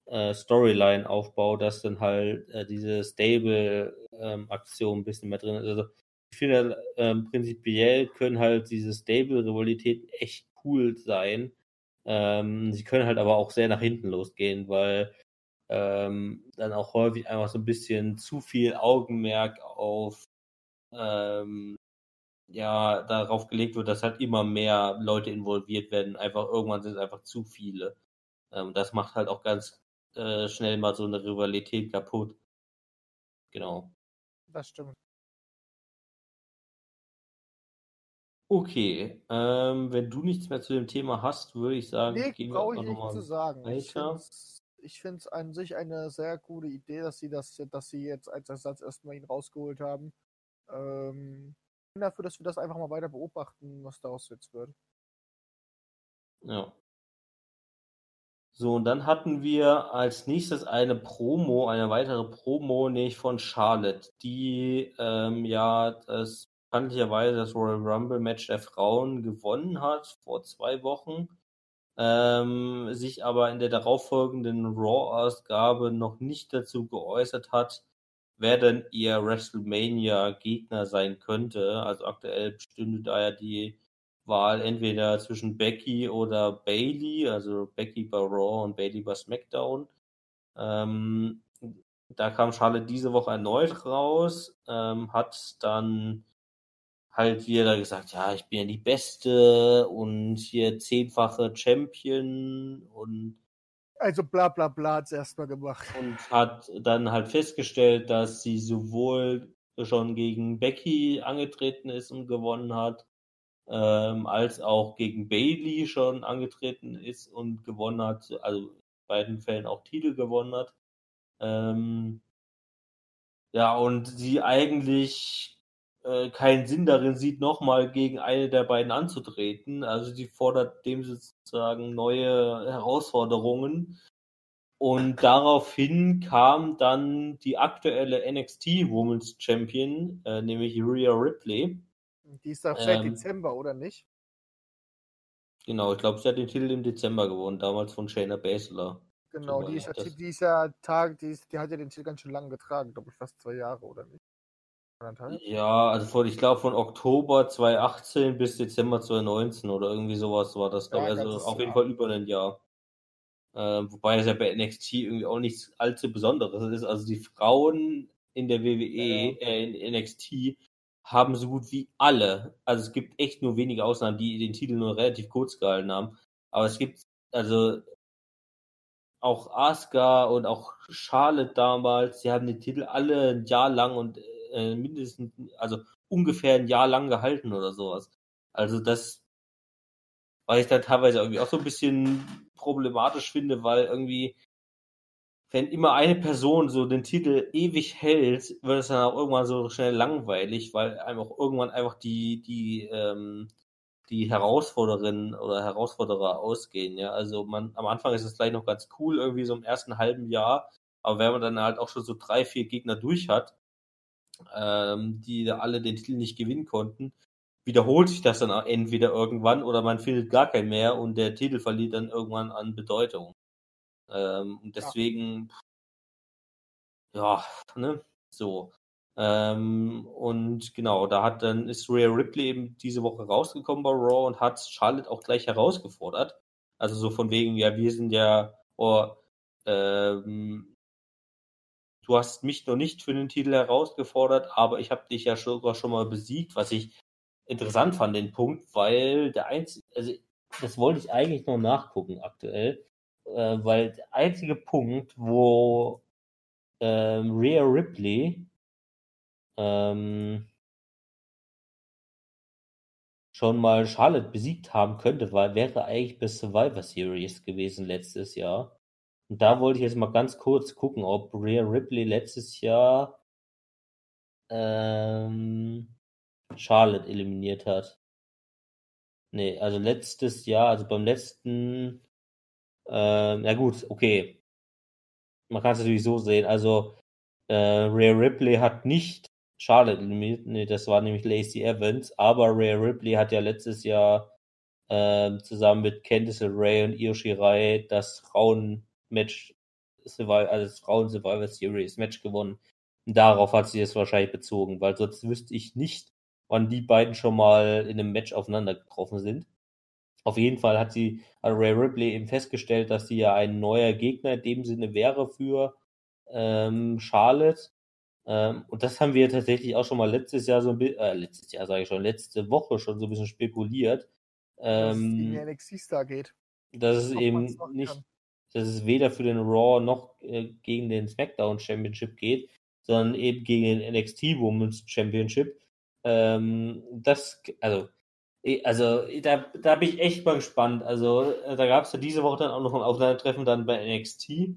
äh, Storyline-Aufbau, dass dann halt äh, diese Stable-Aktion ähm, ein bisschen mehr drin ist. Also ich finde, ähm, prinzipiell können halt diese Stable-Rivalitäten echt cool sein. Ähm, sie können halt aber auch sehr nach hinten losgehen, weil ähm, dann auch häufig einfach so ein bisschen zu viel Augenmerk auf ähm, ja darauf gelegt wird, dass halt immer mehr Leute involviert werden. Einfach irgendwann sind es einfach zu viele. Ähm, das macht halt auch ganz äh, schnell mal so eine Rivalität kaputt. Genau. Das stimmt. Okay, ähm, wenn du nichts mehr zu dem Thema hast, würde ich sagen, Nee, gehen wir brauche ich einfach nichts zu nochmal sagen. Ich weiter. ich finde es an sich eine sehr gute Idee, dass sie das, dass sie jetzt als Ersatz erstmal ihn rausgeholt haben. Ähm, dafür, dass wir das einfach mal weiter beobachten, was daraus jetzt wird. Ja. So, und dann hatten wir als nächstes eine Promo, eine weitere Promo, nämlich von Charlotte, die ähm, ja das bekanntlicherweise das Royal Rumble Match der Frauen gewonnen hat vor zwei Wochen, ähm, sich aber in der darauffolgenden Raw-Ausgabe noch nicht dazu geäußert hat, wer denn ihr WrestleMania-Gegner sein könnte. Also aktuell bestünde da ja die Wahl entweder zwischen Becky oder Bailey, also Becky bei Raw und Bailey bei SmackDown. Ähm, da kam Charlotte diese Woche erneut raus, ähm, hat dann halt wieder gesagt, ja, ich bin ja die Beste und hier zehnfache Champion und Also bla bla bla hat es erstmal gemacht. und hat dann halt festgestellt, dass sie sowohl schon gegen Becky angetreten ist und gewonnen hat, ähm, als auch gegen Bailey schon angetreten ist und gewonnen hat, also in beiden Fällen auch Titel gewonnen hat. Ähm, ja, und sie eigentlich äh, keinen Sinn darin sieht, nochmal gegen eine der beiden anzutreten. Also sie fordert dem sozusagen neue Herausforderungen. Und daraufhin kam dann die aktuelle NXT Women's Champion, äh, nämlich Rhea Ripley. Die ist doch seit Ähm. Dezember, oder nicht? Genau, ich glaube, sie hat den Titel im Dezember gewonnen, damals von Shayna Baszler. Genau, die ist, ja, die ist ja Tag, die, ist, die hat ja den Titel ganz schön lange getragen, glaube ich, fast zwei Jahre, oder nicht? Anderthalb? Ja, also von, ich glaube von Oktober 2018 bis Dezember 2019 oder irgendwie sowas war das, glaube Ja, ich. Also auf jeden Jahr. Fall über ein Jahr. Ähm, wobei es ja bei NXT irgendwie auch nichts allzu Besonderes ist. Also die Frauen in der WWE, Ja. äh, in NXT, haben so gut wie alle, also es gibt echt nur wenige Ausnahmen, die den Titel nur relativ kurz gehalten haben. Aber es gibt, also auch Asuka und auch Charlotte damals, sie haben den Titel alle ein Jahr lang und äh, mindestens, also ungefähr ein Jahr lang gehalten oder sowas. Also das, was ich da teilweise irgendwie auch so ein bisschen problematisch finde, weil irgendwie, wenn immer eine Person so den Titel ewig hält, wird es dann auch irgendwann so schnell langweilig, weil einem auch irgendwann einfach die, die, ähm, die Herausforderin oder Herausforderer ausgehen, ja. Also man, am Anfang ist es vielleicht noch ganz cool, irgendwie so im ersten halben Jahr, aber wenn man dann halt auch schon so drei, vier Gegner durch hat, ähm, die da alle den Titel nicht gewinnen konnten, wiederholt sich das dann entweder irgendwann oder man findet gar keinen mehr und der Titel verliert dann irgendwann an Bedeutung. Ähm, und deswegen, ja, ne, so. Ähm, und genau, da hat dann ist Rhea Ripley eben diese Woche rausgekommen bei Raw und hat Charlotte auch gleich herausgefordert. Also so von wegen, ja, wir sind ja, oh, ähm, du hast mich noch nicht für den Titel herausgefordert, aber ich habe dich ja sogar schon mal besiegt, was ich interessant fand, den Punkt, weil der einzige, also das wollte ich eigentlich noch nachgucken aktuell, äh, weil der einzige Punkt, wo ähm, Rhea Ripley ähm, schon mal Charlotte besiegt haben könnte, war, wäre eigentlich bis Survivor Series gewesen letztes Jahr. Und da wollte ich jetzt mal ganz kurz gucken, ob Rhea Ripley letztes Jahr ähm, Charlotte eliminiert hat. Nee, also letztes Jahr, also beim letzten, ähm, ja gut, okay. Man kann es natürlich so sehen. Also äh, Rhea Ripley hat nicht Charlotte eliminiert, nee, das war nämlich Lacey Evans, aber Rhea Ripley hat ja letztes Jahr ähm, zusammen mit Candice LeRae und Io Shirai das Frauen-Match, Survival- also das Frauen-Survivor Series Match gewonnen. Und darauf hat sie es wahrscheinlich bezogen, weil sonst wüsste ich nicht, wann die beiden schon mal in einem Match aufeinander getroffen sind. Auf jeden Fall hat sie, hat Ray Ripley eben festgestellt, dass sie ja ein neuer Gegner in dem Sinne wäre für ähm, Charlotte. Ähm, und das haben wir tatsächlich auch schon mal letztes Jahr so ein bisschen, äh, letztes Jahr sage ich schon, letzte Woche schon so ein bisschen spekuliert. Dass es gegen Ähm, den NXT-Star geht. dass es Ob eben nicht, kann. Dass es weder für den Raw noch äh, gegen den SmackDown Championship geht, sondern eben gegen den NXT Women's Championship. Ähm, das, also, also da, da bin ich echt mal gespannt. Also, äh, da gab es ja diese Woche dann auch noch ein Aufeinandertreffen dann bei NXT.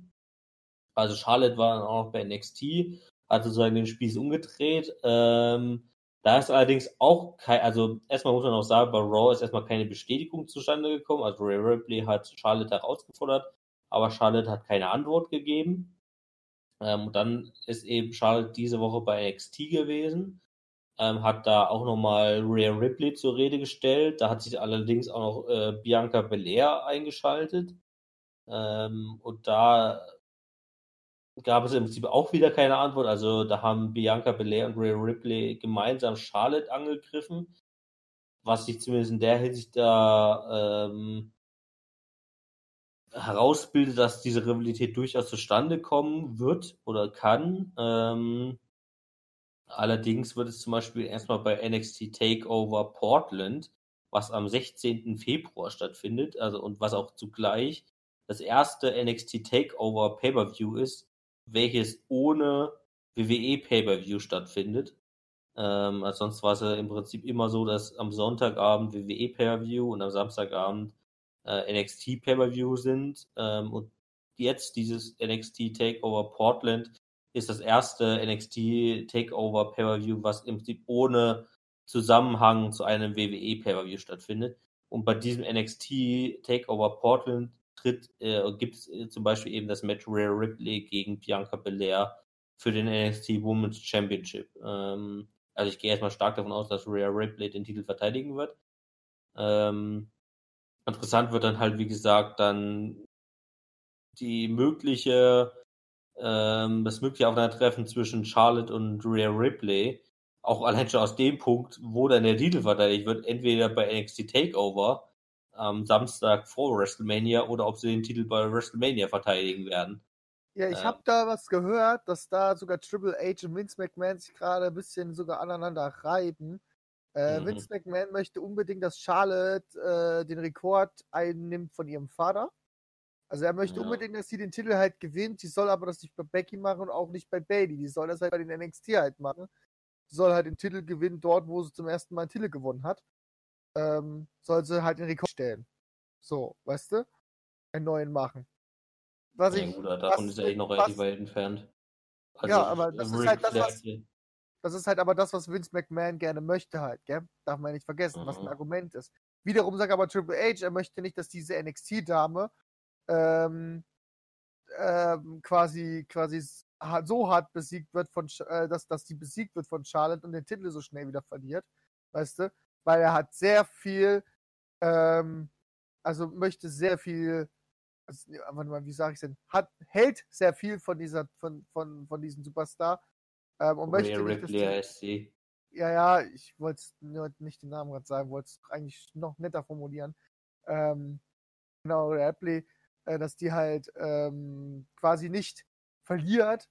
Also Charlotte war dann auch noch bei NXT, hat sozusagen den Spieß umgedreht. Ähm, da ist allerdings auch kein, also erstmal muss man auch sagen, bei Raw ist erstmal keine Bestätigung zustande gekommen. Also Ray Ripley hat Charlotte herausgefordert, aber Charlotte hat keine Antwort gegeben. Ähm, und dann ist eben Charlotte diese Woche bei NXT gewesen, ähm, hat da auch nochmal Rhea Ripley zur Rede gestellt. Da hat sich allerdings auch noch äh, Bianca Belair eingeschaltet. Ähm, und da gab es im Prinzip auch wieder keine Antwort. Also da haben Bianca Belair und Rhea Ripley gemeinsam Charlotte angegriffen, was sich zumindest in der Hinsicht da ähm, herausbildet, dass diese Rivalität durchaus zustande kommen wird oder kann. Ähm, allerdings wird es zum Beispiel erstmal bei NXT Takeover Portland, was am 16. Februar stattfindet, also und was auch zugleich das erste NXT Takeover Pay-per-View ist, welches ohne WWE Pay-per-View stattfindet. Ähm, also sonst war es ja im Prinzip immer so, dass am Sonntagabend WWE Pay-per-View und am Samstagabend äh, NXT Pay-per-View sind. Ähm, und jetzt dieses NXT Takeover Portland ist das erste NXT Takeover Pay-per-View, was im Prinzip ohne Zusammenhang zu einem WWE Pay-per-View stattfindet. Und bei diesem NXT Takeover Portland tritt, äh, gibt es äh, zum Beispiel eben das Match Rhea Ripley gegen Bianca Belair für den NXT Women's Championship. Ähm, also ich gehe erstmal stark davon aus, dass Rhea Ripley den Titel verteidigen wird. Ähm, interessant wird dann halt, wie gesagt, dann die mögliche, ähm, das mögliche Aufeinandertreffen zwischen Charlotte und Rhea Ripley. Auch allein schon aus dem Punkt, wo dann der Titel verteidigt wird, entweder bei NXT Takeover am Samstag vor WrestleMania oder ob sie den Titel bei WrestleMania verteidigen werden. Ja, ich Ähm. habe da was gehört, dass da sogar Triple H und Vince McMahon sich gerade ein bisschen sogar aneinander reiben. Äh, Mhm. Vince McMahon möchte unbedingt, dass Charlotte äh, den Rekord einnimmt von ihrem Vater. Also er möchte Ja. unbedingt, dass sie den Titel halt gewinnt. Sie soll aber das nicht bei Becky machen und auch nicht bei Bailey. Die soll das halt bei den NXT halt machen. Sie soll halt den Titel gewinnen dort, wo sie zum ersten Mal einen Titel gewonnen hat. Ähm, soll sie halt den Rekord stellen. So, weißt du? Einen neuen machen. Was Ja, ich, gut, davon was- ist er echt noch relativ weit entfernt. Also, Ja, aber das ist halt das, was- Das ist halt aber das, was Vince McMahon gerne möchte halt, gell? Darf man nicht vergessen, was ein Mhm. Argument ist. Wiederum sagt aber Triple H, er möchte nicht, dass diese NXT-Dame ähm, ähm, quasi, quasi so hart besiegt wird von, äh, dass, dass die besiegt wird von Charlotte und den Titel so schnell wieder verliert. Weißt du? Weil er hat sehr viel, ähm, also möchte sehr viel, also, wie sage ich denn? Hat, hält sehr viel von dieser, von, von, von diesem Superstar. Ähm, und möchte Rhea nicht, dass Ripley heißt sie. ja, ja, ich wollte nur nicht den Namen gerade sagen, wollte es eigentlich noch netter formulieren. Ähm, genau, Ripley, äh, dass die halt ähm, quasi nicht verliert,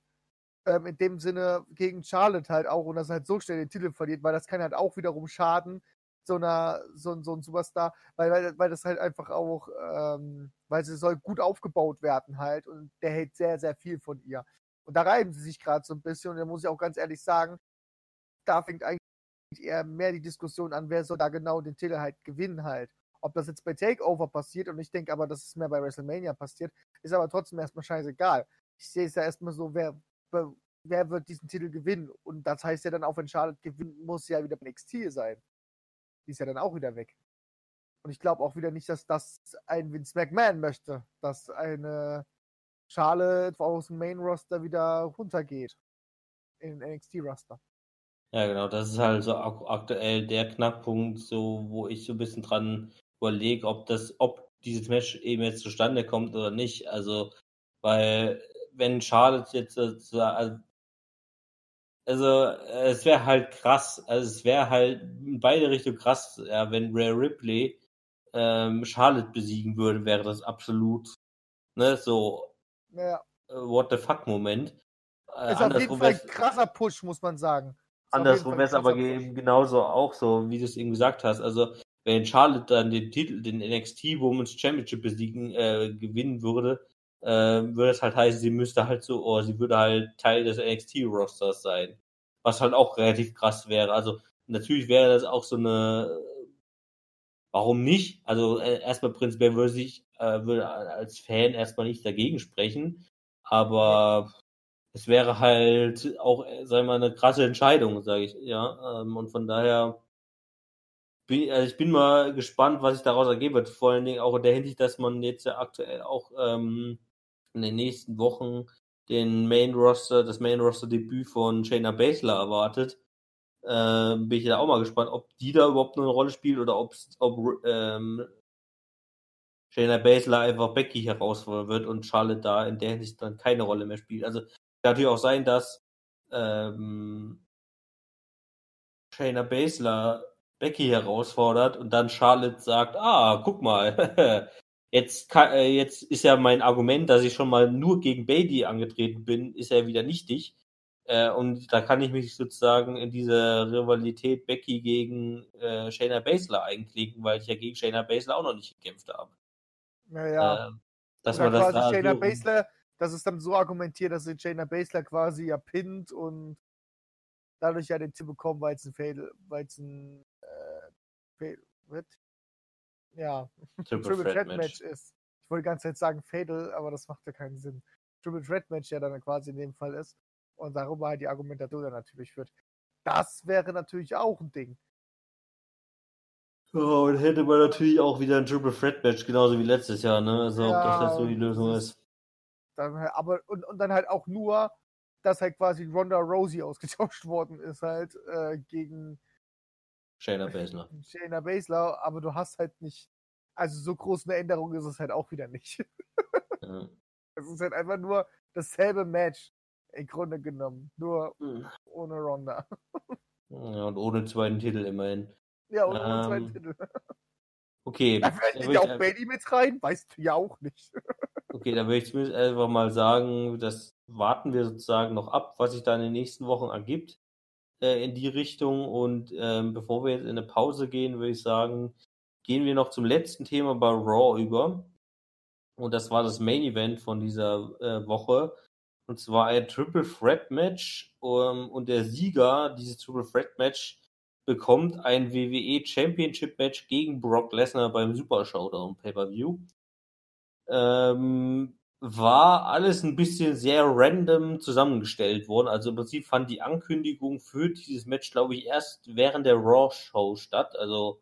ähm, in dem Sinne gegen Charlotte halt auch und das halt so schnell den Titel verliert, weil das kann halt auch wiederum schaden, so einer, so, so ein Superstar, weil, weil, weil das halt einfach auch, ähm, weil sie soll gut aufgebaut werden halt und der hält sehr, sehr viel von ihr. Und da reiben sie sich gerade so ein bisschen und da muss ich auch ganz ehrlich sagen, da fängt eigentlich eher mehr die Diskussion an, wer soll da genau den Titel halt gewinnen halt. Ob das jetzt bei Takeover passiert und ich denke aber, dass es mehr bei WrestleMania passiert, ist aber trotzdem erstmal scheißegal. Ich sehe es ja erstmal so, wer, wer- wird diesen Titel gewinnen? Und das heißt ja dann auch, wenn Charlotte gewinnt, muss ja wieder bei NXT sein. Die ist ja dann auch wieder weg. Und ich glaube auch wieder nicht, dass das ein Vince McMahon möchte, dass eine Charlotte aus dem Main Roster wieder runtergeht. In den NXT-Roster. Ja, genau, das ist halt so ak aktuell der Knackpunkt, so wo ich so ein bisschen dran überlege, ob das, ob dieses Match eben jetzt zustande kommt oder nicht. Also, weil wenn Charlotte jetzt äh, so- also also es wäre halt krass, also es wäre halt in beide Richtungen krass, ja, wenn Rhea Ripley ähm, Charlotte besiegen würde, wäre das absolut, ne, so Ja, äh, what the fuck Moment. äh, Ist auf jeden Fall ein krasser Push, muss man sagen. Ist Andersrum wäre es aber eben genauso auch so, wie du es eben gesagt hast. Also, wenn Charlotte dann den Titel, den NXT Women's Championship besiegen, äh, gewinnen würde, äh, würde es halt heißen, sie müsste halt so, oder sie würde halt Teil des NXT-Rosters sein. Was halt auch relativ krass wäre. Also, natürlich wäre das auch so eine, warum nicht? Also, äh, erstmal prinzipiell würde ich, äh, würde als Fan erstmal nicht dagegen sprechen, aber es wäre halt auch, äh, sagen wir mal, eine krasse Entscheidung, sage ich, ja. Ähm, und von daher bin, also ich bin mal gespannt, was sich daraus ergeben wird. Vor allen Dingen auch in der Hinsicht, dass man jetzt ja aktuell auch ähm, in den nächsten Wochen den Main Roster, das Main Roster Debüt von Shayna Baszler erwartet. Ähm, bin ich da auch mal gespannt, ob die da überhaupt eine Rolle spielt oder ob's, ob ähm, Shayna Baszler einfach Becky herausfordern wird und Charlotte da in der Hinsicht dann keine Rolle mehr spielt. Also kann natürlich auch sein, dass ähm, Shayna Baszler Becky herausfordert und dann Charlotte sagt, ah, guck mal, [LAUGHS] jetzt, kann, äh, jetzt ist ja mein Argument, dass ich schon mal nur gegen Bailey angetreten bin, ist ja wieder nichtig. Äh, und da kann ich mich sozusagen in diese Rivalität Becky gegen äh, Shayna Baszler einklicken, weil ich ja gegen Shayna Baszler auch noch nicht gekämpft habe. Naja. Äh, dass man das da Shayna so, Baszler, dass es dann so argumentiert, dass sie Shayna Baszler quasi ja pinnt und dadurch ja den Tipp bekommen, weil es ein Fail, weil es ein äh, Fail, wird. Ja, Triple Triple Threat. Match ist. Ich wollte die ganze Zeit sagen Fatal, aber das macht ja keinen Sinn. Triple Threat Match ja dann quasi in dem Fall ist und darüber halt die Argumentation dann natürlich führt. Das wäre natürlich auch ein Ding. Ja, und hätte man natürlich auch wieder ein Triple Threat Match, genauso wie letztes Jahr, ne? Also ob das jetzt so die Lösung ist. Dann halt, aber und, und dann halt auch nur, dass halt quasi Ronda Rousey ausgetauscht worden ist halt äh, gegen Shayna Baszler. [LAUGHS] Shayna Baszler, aber du hast halt nicht, also so groß eine Änderung ist es halt auch wieder nicht. [LAUGHS] Ja. Es ist halt einfach nur dasselbe Match im Grunde genommen, nur ohne Ronda. ja, und ohne zweiten Titel immerhin. Ja, ohne Ähm, zweiten Titel. Okay, Da fällt ja auch Bailey mit rein, weißt du ja auch nicht. Okay, dann würde ich zumindest einfach mal sagen, das warten wir sozusagen noch ab, was sich da in den nächsten Wochen ergibt äh, in die Richtung. Und ähm, bevor wir jetzt in eine Pause gehen, würde ich sagen, gehen wir noch zum letzten Thema bei Raw über. Und das war das Main Event von dieser äh, Woche. Und zwar ein Triple Threat Match. Um, und der Sieger dieses Triple Threat Match bekommt ein WWE Championship Match gegen Brock Lesnar beim Super Showdown Pay-Per-View ähm, war alles ein bisschen sehr random zusammengestellt worden. Also im Prinzip fand die Ankündigung für dieses Match, glaube ich, erst während der Raw-Show statt. Also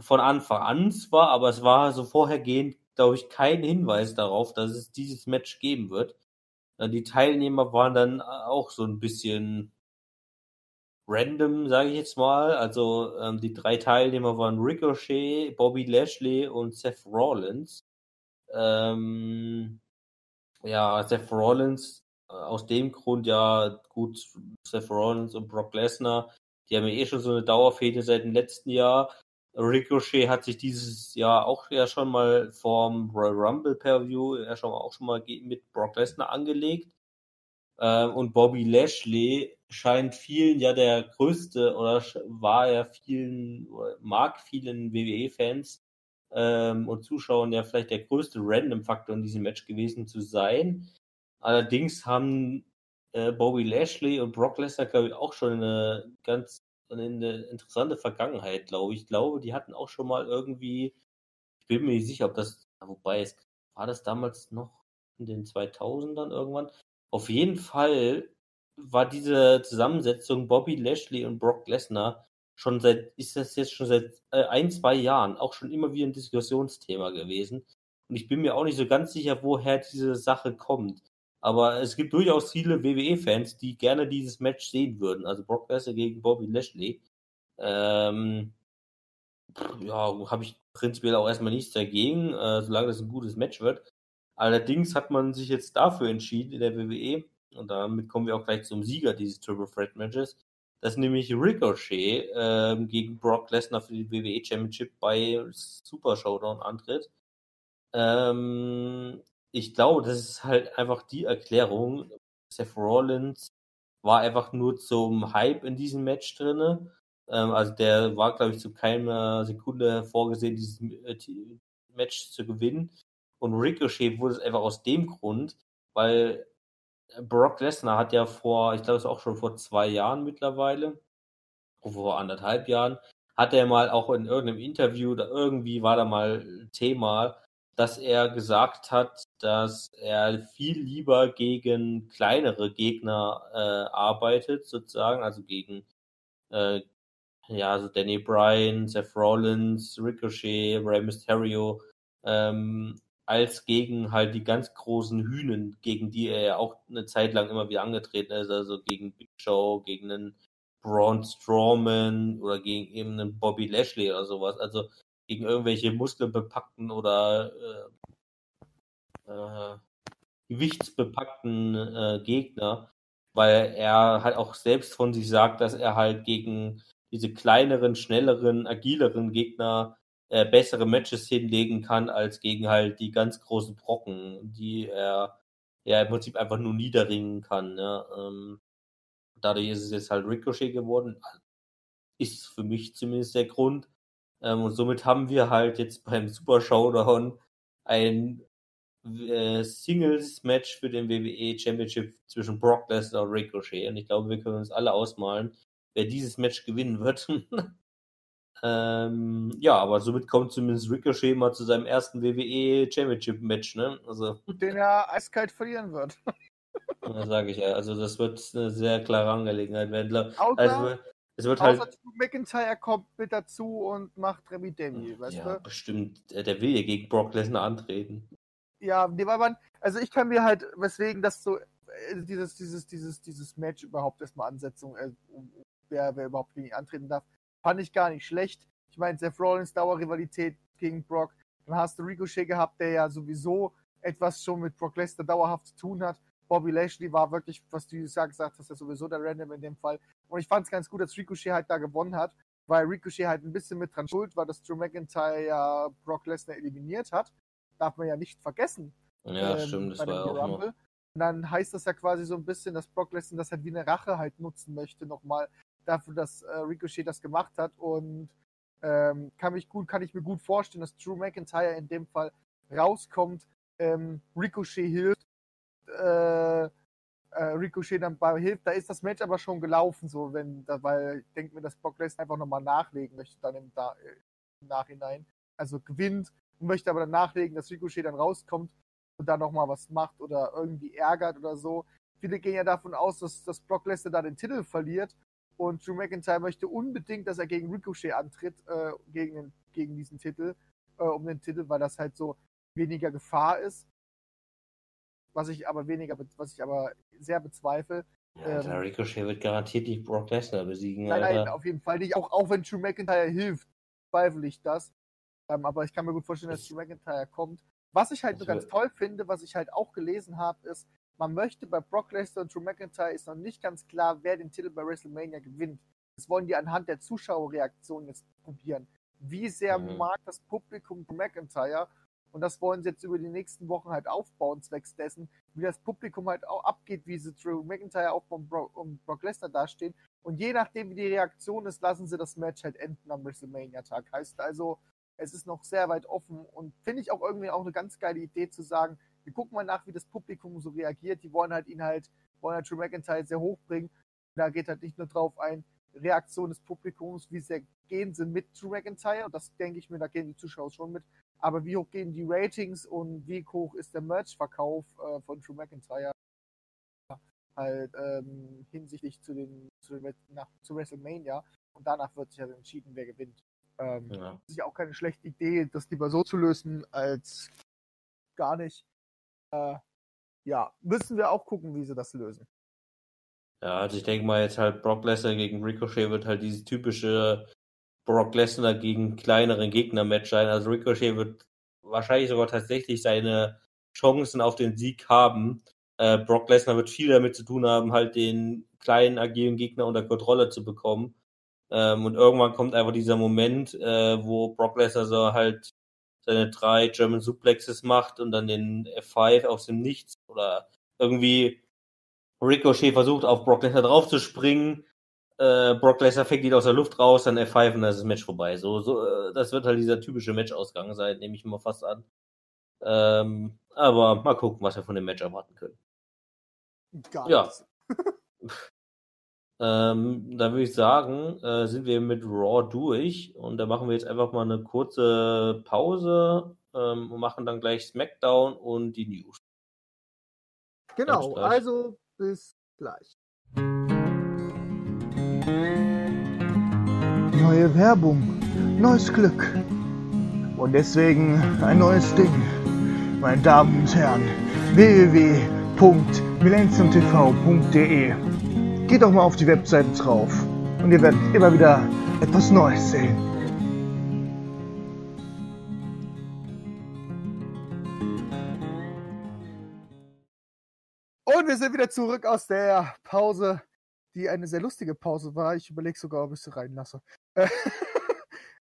von Anfang an zwar, aber es war so vorhergehend, glaube ich, kein Hinweis darauf, dass es dieses Match geben wird. Äh, Die Teilnehmer waren dann auch so ein bisschen random, sage ich jetzt mal. Also ähm, die drei Teilnehmer waren Ricochet, Bobby Lashley und Seth Rollins. Ähm, ja, Seth Rollins, äh, aus dem Grund ja gut, Seth Rollins und Brock Lesnar, die haben ja eh schon so eine Dauerfehde seit dem letzten Jahr. Ricochet hat sich dieses Jahr auch ja schon mal vorm Royal Rumble Per-View ja schon auch schon mal mit Brock Lesnar angelegt. Ähm, und Bobby Lashley scheint vielen ja der größte oder war ja vielen, mag vielen WWE-Fans ähm, und Zuschauern ja vielleicht der größte Random-Faktor in diesem Match gewesen zu sein. Allerdings haben äh, Bobby Lashley und Brock Lesnar, glaube ich, auch schon eine ganz eine interessante Vergangenheit, glaube ich. Ich glaube, die hatten auch schon mal irgendwie, ich bin mir nicht sicher, ob das, wobei es war das damals noch in den 2000ern irgendwann. Auf jeden Fall war diese Zusammensetzung Bobby Lashley und Brock Lesnar schon seit, ist das jetzt schon seit äh, ein, zwei Jahren auch schon immer wieder ein Diskussionsthema gewesen. Und ich bin mir auch nicht so ganz sicher, woher diese Sache kommt. Aber es gibt durchaus viele WWE-Fans, die gerne dieses Match sehen würden. Also Brock Lesnar gegen Bobby Lashley. Ähm, ja, habe ich prinzipiell auch erstmal nichts dagegen, äh, solange das ein gutes Match wird. Allerdings hat man sich jetzt dafür entschieden in der WWE, und damit kommen wir auch gleich zum Sieger dieses Triple Threat Matches, dass nämlich Ricochet ähm, gegen Brock Lesnar für die WWE Championship bei Super Showdown antritt. Ähm, ich glaube, das ist halt einfach die Erklärung, Seth Rollins war einfach nur zum Hype in diesem Match drinne. Ähm, also der war, glaube ich, zu keiner Sekunde vorgesehen, dieses äh, Match zu gewinnen. Und Ricochet wurde es einfach aus dem Grund, weil Brock Lesnar hat ja vor, ich glaube, es ist auch schon vor zwei Jahren mittlerweile, vor anderthalb Jahren, hat er mal auch in irgendeinem Interview oder irgendwie war da mal Thema, dass er gesagt hat, dass er viel lieber gegen kleinere Gegner äh, arbeitet, sozusagen, also gegen äh, ja, also Danny Bryan, Seth Rollins, Ricochet, Rey Mysterio, ähm, als gegen halt die ganz großen Hühnen, gegen die er ja auch eine Zeit lang immer wieder angetreten ist, also gegen Big Show, gegen einen Braun Strowman oder gegen eben einen Bobby Lashley oder sowas. Also gegen irgendwelche muskelbepackten oder äh, äh, gewichtsbepackten äh, Gegner, weil er halt auch selbst von sich sagt, dass er halt gegen diese kleineren, schnelleren, agileren Gegner äh, bessere Matches hinlegen kann als gegen halt die ganz großen Brocken, die er ja im Prinzip einfach nur niederringen kann. Ne? Ähm, dadurch ist es jetzt halt Ricochet geworden. Ist für mich zumindest der Grund. Ähm, und somit haben wir halt jetzt beim Super Showdown ein äh, Singles-Match für den WWE Championship zwischen Brock Lesnar und Ricochet. Und ich glaube, wir können uns alle ausmalen, wer dieses Match gewinnen wird. [LAUGHS] ähm, ja, aber somit kommt zumindest Ricochet mal zu seinem ersten WWE Championship Match, ne? Also. [LAUGHS] Den er eiskalt verlieren wird. ja, sage ich ja. Also das wird eine sehr klare Angelegenheit werden. Außer, also, es wird außer halt. McIntyre kommt mit dazu und macht Remy Demi, weißt ja, du? bestimmt. Der der will ja gegen Brock Lesnar antreten. Ja, nee, weil man, also ich kann mir halt, weswegen das so, äh, dieses, dieses, dieses, dieses Match überhaupt erstmal Ansetzung, äh, wer, wer überhaupt gegen ihn antreten darf, fand ich gar nicht schlecht. Ich meine, Seth Rollins Dauerrivalität gegen Brock, dann hast du Ricochet gehabt, der ja sowieso etwas schon mit Brock Lesnar dauerhaft zu tun hat. Bobby Lashley war wirklich, was du ja gesagt hast, ja sowieso der Random in dem Fall. Und ich fand es ganz gut, dass Ricochet halt da gewonnen hat, weil Ricochet halt ein bisschen mit dran schuld war, dass Drew McIntyre ja Brock Lesnar eliminiert hat. Darf man ja nicht vergessen. Ja, ähm, stimmt, das war ja auch noch. Rumble. Und dann heißt das ja quasi so ein bisschen, dass Brock Lesnar das halt wie eine Rache halt nutzen möchte, nochmal dafür, dass äh, Ricochet das gemacht hat. Und ähm, kann, mich gut, kann ich mir gut vorstellen, dass Drew McIntyre in dem Fall rauskommt, ähm, Ricochet hilft, äh, äh, Ricochet dann bei hilft. Da ist das Match aber schon gelaufen, so wenn, da, weil ich denke mir, dass Brock Lesnar einfach nochmal nachlegen möchte dann im, da, im Nachhinein. Also gewinnt möchte aber dann nachlegen, dass Ricochet dann rauskommt und dann nochmal was macht oder irgendwie ärgert oder so. Viele gehen ja davon aus, dass, dass Brock Lesnar da den Titel verliert und Drew McIntyre möchte unbedingt, dass er gegen Ricochet antritt, äh, gegen, gegen diesen Titel, äh, um den Titel, weil das halt so weniger Gefahr ist. Was ich aber weniger, was ich aber sehr bezweifle. Ja, der Ricochet wird garantiert nicht Brock Lesnar besiegen. Nein, nein, Alter. auf jeden Fall nicht. Auch, auch wenn Drew McIntyre hilft, zweifle ich das. Ähm, aber ich kann mir gut vorstellen, dass Drew McIntyre kommt. Was ich halt nur ganz toll finde, was ich halt auch gelesen habe, ist, man möchte bei Brock Lesnar und Drew McIntyre ist noch nicht ganz klar, wer den Titel bei WrestleMania gewinnt. Das wollen die anhand der Zuschauerreaktion jetzt probieren. Wie sehr Mhm. mag das Publikum Drew McIntyre? Und das wollen sie jetzt über die nächsten Wochen halt aufbauen, zwecks dessen, wie das Publikum halt auch abgeht, wie sie Drew McIntyre auch vom Bro um Brock Lesnar dastehen. Und je nachdem, wie die Reaktion ist, lassen sie das Match halt enden am WrestleMania-Tag. Heißt also, es ist noch sehr weit offen und finde ich auch irgendwie auch eine ganz geile Idee zu sagen, wir gucken mal nach, wie das Publikum so reagiert. Die wollen halt ihn halt, wollen halt Drew McIntyre sehr hoch bringen. Da geht halt nicht nur drauf ein, Reaktion des Publikums, wie sehr gehen sie mit Drew McIntyre. Und das denke ich mir, da gehen die Zuschauer schon mit. Aber wie hoch gehen die Ratings und wie hoch ist der Merch-Verkauf äh, von Drew McIntyre? Halt ähm, hinsichtlich zu den zu, nach, zu WrestleMania. Und danach wird sich ja entschieden, wer gewinnt. Ähm, Ja. Das ist ja auch keine schlechte Idee, das lieber so zu lösen, als gar nicht. Äh, ja, müssen wir auch gucken, wie sie das lösen. Ja, also ich denke mal jetzt halt Brock Lesnar gegen Ricochet wird halt dieses typische Brock Lesnar gegen kleineren Gegner-Match sein. Also Ricochet wird wahrscheinlich sogar tatsächlich seine Chancen auf den Sieg haben. Äh, Brock Lesnar wird viel damit zu tun haben, halt den kleinen, agilen Gegner unter Kontrolle zu bekommen. Ähm, und irgendwann kommt einfach dieser Moment, äh, wo Brock Lesnar so halt seine drei German Suplexes macht und dann den F5 aus dem Nichts oder irgendwie Ricochet versucht auf Brock Lesnar draufzuspringen. Äh, Brock Lesnar fängt ihn aus der Luft raus, dann F5 und dann ist das Match vorbei. So, so, äh, das wird halt dieser typische Matchausgang sein, nehme ich mal fast an. Ähm, aber mal gucken, was wir von dem Match erwarten können. Gar Ja. [LAUGHS] Ähm, da würde ich sagen, äh, sind wir mit Raw durch und da machen wir jetzt einfach mal eine kurze Pause ähm, und machen dann gleich SmackDown und die News. Genau, also bis gleich. Neue Werbung, neues Glück. Und deswegen ein neues Ding. Meine Damen und Herren, www.millenniumtv.de Geht doch mal auf die Webseite drauf und ihr werdet immer wieder etwas Neues sehen. Und wir sind wieder zurück aus der Pause, die eine sehr lustige Pause war. Ich überlege sogar, ob ich sie reinlasse. [LAUGHS]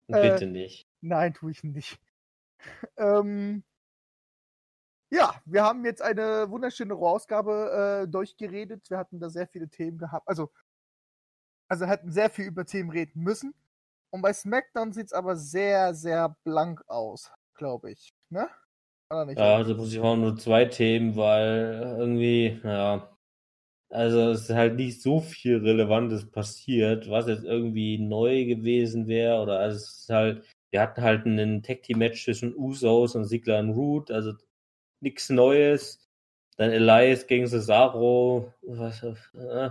Äh, Bitte nicht. Nein, tue ich nicht. ähm, ja, wir haben jetzt eine wunderschöne Rohausgabe äh, durchgeredet. Wir hatten da sehr viele Themen gehabt. Also, also hatten sehr viel über Themen reden müssen. Und bei SmackDown sieht es aber sehr, sehr blank aus, glaube ich. Ne? Oder nicht? Ja, also muss ich auch nur zwei Themen, weil irgendwie, ja, also es ist halt nicht so viel Relevantes passiert, was jetzt irgendwie neu gewesen wäre oder also es ist halt, wir hatten halt einen Tag Team Match zwischen Usos und Ziggler und Root, also nichts Neues. Dann Elias gegen Cesaro, was, äh,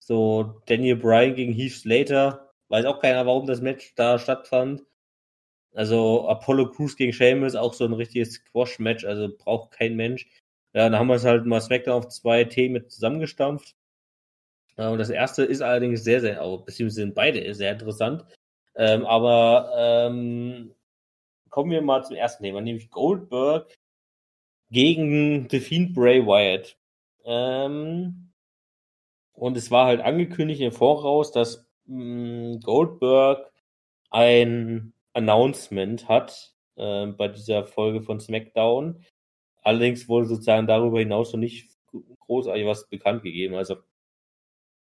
so Daniel Bryan gegen Heath Slater, weiß auch keiner, warum das Match da stattfand. Also Apollo Crews gegen Sheamus, auch so ein richtiges Squash-Match, also braucht kein Mensch. Ja, dann haben wir es halt mal SmackDown auf zwei Themen zusammengestampft. Äh, Und das erste ist allerdings sehr, sehr, auch, beziehungsweise sind beide sehr interessant. Ähm, aber ähm, kommen wir mal zum ersten Thema, nämlich Goldberg gegen The Fiend Bray Wyatt. Ähm, und es war halt angekündigt im Voraus, dass mh, Goldberg ein Announcement hat äh, bei dieser Folge von SmackDown. Allerdings wurde sozusagen darüber hinaus noch nicht großartig was bekannt gegeben. Also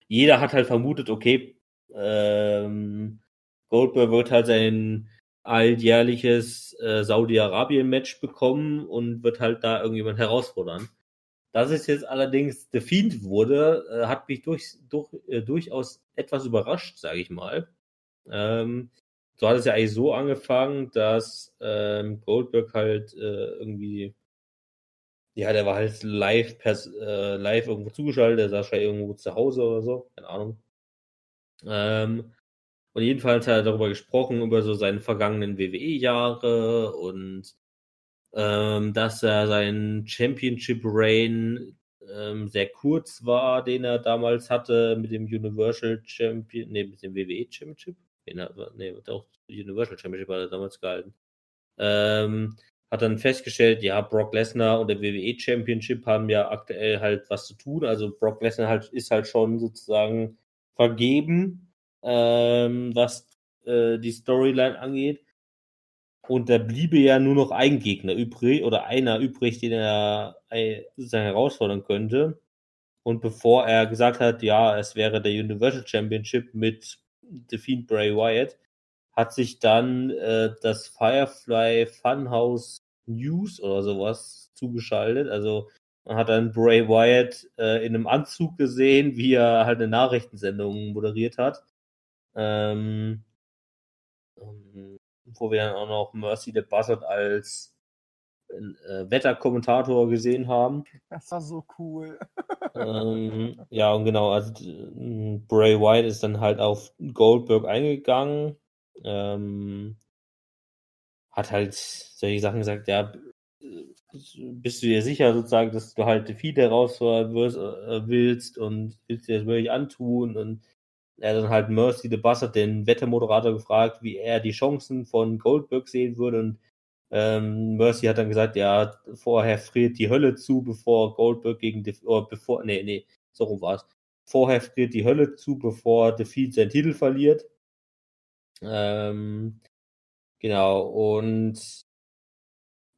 jeder hat halt vermutet, okay, ähm, Goldberg wird halt sein alljährliches äh, Saudi-Arabien-Match bekommen und wird halt da irgendjemand herausfordern. Dass es jetzt allerdings The Fiend wurde, äh, hat mich durch, durch, äh, durchaus etwas überrascht, sage ich mal. Ähm, so hat es ja eigentlich so angefangen, dass ähm, Goldberg halt äh, irgendwie, ja, der war halt live, pers äh, live irgendwo zugeschaltet, der saß wahrscheinlich irgendwo zu Hause oder so, keine Ahnung. Ähm, und jedenfalls hat er darüber gesprochen, über so seine vergangenen WWE-Jahre und ähm, dass er sein Championship-Reign ähm, sehr kurz war, den er damals hatte mit dem Universal Champion, nee, mit dem WWE Championship. Nee, doch, Universal Championship hat er damals gehalten. Ähm, hat dann festgestellt, ja, Brock Lesnar und der WWE Championship haben ja aktuell halt was zu tun. Also Brock Lesnar halt, ist halt schon sozusagen vergeben, ähm, was äh, die Storyline angeht. Und da bliebe ja nur noch ein Gegner übrig oder einer übrig, den er äh, sozusagen herausfordern könnte. Und bevor er gesagt hat, ja, es wäre der Universal Championship mit The Fiend Bray Wyatt, hat sich dann äh, das Firefly Funhouse News oder sowas zugeschaltet. Also man hat dann Bray Wyatt äh, in einem Anzug gesehen, wie er halt eine Nachrichtensendung moderiert hat. Ähm, wo wir dann auch noch Mercy the Buzzard als äh, Wetterkommentator gesehen haben. Das war so cool. [LAUGHS] ähm, ja, und genau, also äh, Bray Wyatt ist dann halt auf Goldberg eingegangen. Ähm, hat halt solche Sachen gesagt, ja, bist du dir sicher sozusagen, dass du halt viele herausfordern äh, willst und willst dir das wirklich antun und er hat dann halt Mercy the Buzzard, den Wettermoderator, gefragt, wie er die Chancen von Goldberg sehen würde und ähm, Mercy hat dann gesagt, ja, vorher friert die Hölle zu, bevor Goldberg gegen die, oder bevor, nee, nee, so rum war's. Vorher friert die Hölle zu, bevor Defeat seinen Titel verliert. Ähm, genau, und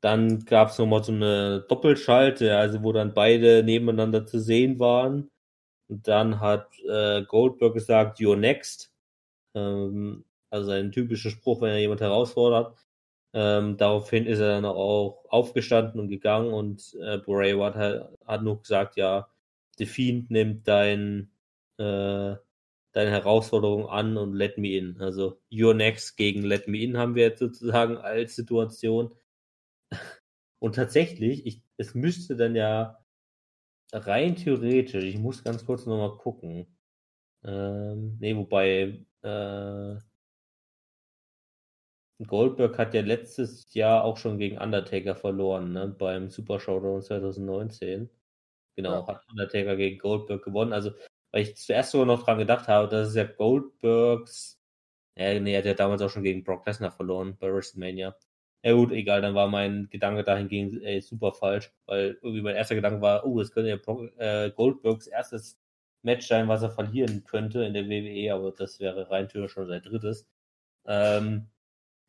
dann gab es nochmal so eine Doppelschalte, also wo dann beide nebeneinander zu sehen waren. Und dann hat äh, Goldberg gesagt, you're next. Ähm, also ein typischer Spruch, wenn er jemand herausfordert. Ähm, daraufhin ist er dann auch aufgestanden und gegangen und äh, Bray Wyatt hat, hat nur gesagt, ja, The Fiend nimmt dein, äh, deine Herausforderung an und let me in. Also Your Next gegen Let me in haben wir jetzt sozusagen als Situation. Und tatsächlich, ich, es müsste dann ja rein theoretisch, ich muss ganz kurz nochmal gucken. Ähm, nee, wobei äh, Goldberg hat ja letztes Jahr auch schon gegen Undertaker verloren, ne? Beim Super Showdown 2019. Genau, Ja. hat Undertaker gegen Goldberg gewonnen. Also, weil ich zuerst sogar noch dran gedacht habe, dass es ja Goldbergs. Ja, nee, er hat ja damals auch schon gegen Brock Lesnar verloren bei WrestleMania. Ja gut, egal, dann war mein Gedanke dahingehend ey, super falsch, weil irgendwie mein erster Gedanke war, oh, es könnte ja Brock, äh, Goldbergs erstes Match sein, was er verlieren könnte in der WWE, aber das wäre rein theoretisch schon sein drittes. Ähm,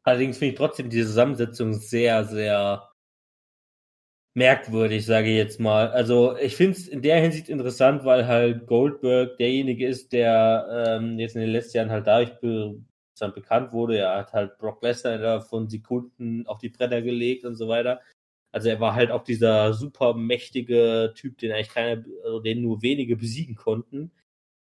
allerdings finde ich trotzdem diese Zusammensetzung sehr, sehr merkwürdig, sage ich jetzt mal. Also ich finde es in der Hinsicht interessant, weil halt Goldberg derjenige ist, der ähm, jetzt in den letzten Jahren halt dadurch be bekannt wurde. Er hat halt Brock Lesnar da von Sekunden auf die Bretter gelegt und so weiter. Also er war halt auch dieser super mächtige Typ, den eigentlich keiner, also den nur wenige besiegen konnten.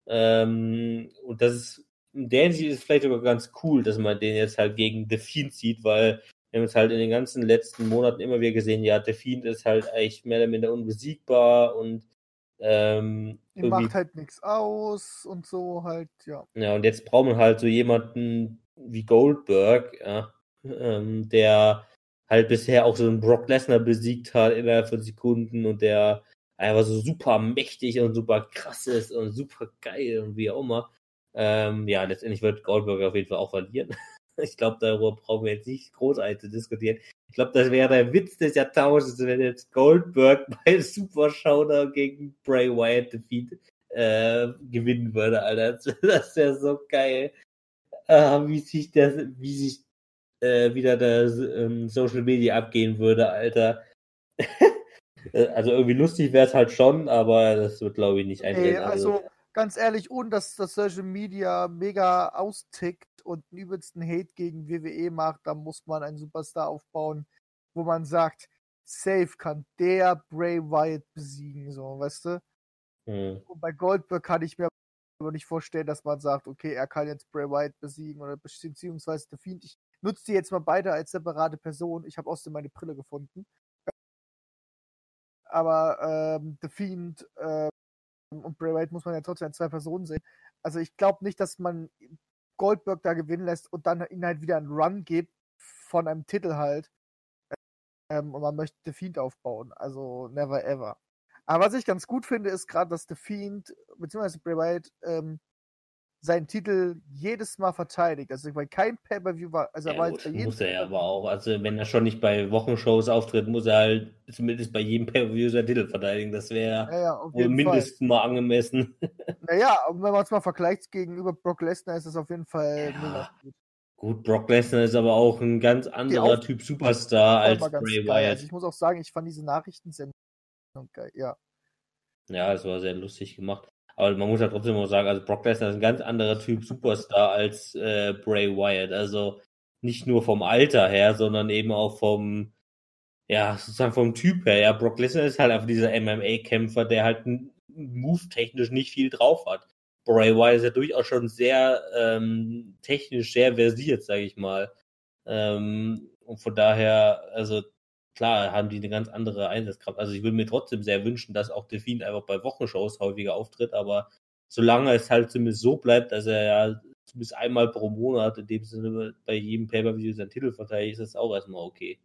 Ähm, und das ist, in der Hinsicht ist es vielleicht sogar ganz cool, dass man den jetzt halt gegen The Fiend sieht, weil wir haben es halt in den ganzen letzten Monaten immer wieder gesehen, ja, The Fiend ist halt eigentlich mehr oder minder unbesiegbar und ähm, macht halt nichts aus und so halt, ja. ja, und jetzt braucht man halt so jemanden wie Goldberg, ja, ähm, der halt bisher auch so einen Brock Lesnar besiegt hat innerhalb von Sekunden und der einfach so super mächtig und super krass ist und super geil und wie auch immer. Ähm, ja, letztendlich wird Goldberg auf jeden Fall auch verlieren. [LAUGHS] [LAUGHS] Ich glaube, darüber brauchen wir jetzt nicht großartig zu diskutieren. Ich glaube, das wäre der Witz des Jahrtausends, wenn jetzt Goldberg [LAUGHS] bei Super Showdown gegen Bray Wyatt Defeat äh, gewinnen würde, Alter. [LAUGHS] Das wäre so geil. Äh, wie sich das, wie sich äh, wieder das ähm, Social Media abgehen würde, Alter. Äh, also irgendwie lustig wäre es halt schon, aber das wird, glaube ich, nicht eintreten. Ey, also ganz ehrlich, ohne dass das Social Media mega austickt und einen übelsten Hate gegen WWE macht, da muss man einen Superstar aufbauen, wo man sagt, safe kann der Bray Wyatt besiegen, so, weißt du? hm. Und bei Goldberg kann ich mir aber nicht vorstellen, dass man sagt, okay, er kann jetzt Bray Wyatt besiegen oder beziehungsweise The Fiend. Ich nutze die jetzt mal beide als separate Person. Ich habe außerdem meine Brille gefunden. Aber ähm, The Fiend ähm, und Bray Wyatt muss man ja trotzdem als zwei Personen sehen. Also ich glaube nicht, dass man Goldberg da gewinnen lässt und dann ihn halt wieder einen Run gibt von einem Titel halt. Ähm, und man möchte The Fiend aufbauen. Also never ever. Aber was ich ganz gut finde, ist gerade, dass The Fiend, beziehungsweise Bray Wyatt, ähm, seinen Titel jedes Mal verteidigt. Also bei keinem Pay-Per-View war, also er Ja, war gut, muss er ja aber auch. Also wenn er schon nicht bei Wochenshows auftritt, muss er halt zumindest bei jedem Pay-Per-View seinen Titel verteidigen. Das wäre ja, ja, wohl jeden Fall. mindestens mal angemessen. [LAUGHS] Naja, und wenn man es mal vergleicht gegenüber Brock Lesnar, ist es auf jeden Fall gut. Gut, Brock Lesnar ist aber auch ein ganz anderer Typ Superstar als Bray. Wyatt. Also ich muss auch sagen, ich fand diese Nachrichtensendung geil. Ja. Ja, es war sehr lustig gemacht. Aber man muss ja trotzdem auch sagen, also Brock Lesnar ist ein ganz anderer Typ Superstar als äh, Bray Wyatt. Also nicht nur vom Alter her, sondern eben auch vom, ja, sozusagen vom Typ her. Ja, Brock Lesnar ist halt einfach dieser MMA-Kämpfer, der halt move-technisch nicht viel drauf hat. Bray Wyatt ist ja durchaus schon sehr ähm, technisch sehr versiert, sage ich mal. Ähm, und von daher, also klar, haben die eine ganz andere Einsatzkraft. Also ich würde mir trotzdem sehr wünschen, dass auch Delfin einfach bei Wochenshows häufiger auftritt, aber solange es halt zumindest so bleibt, dass er ja zumindest einmal pro Monat in dem Sinne bei jedem Pay-Per-View seinen Titel verteidigt, ist das auch erstmal okay.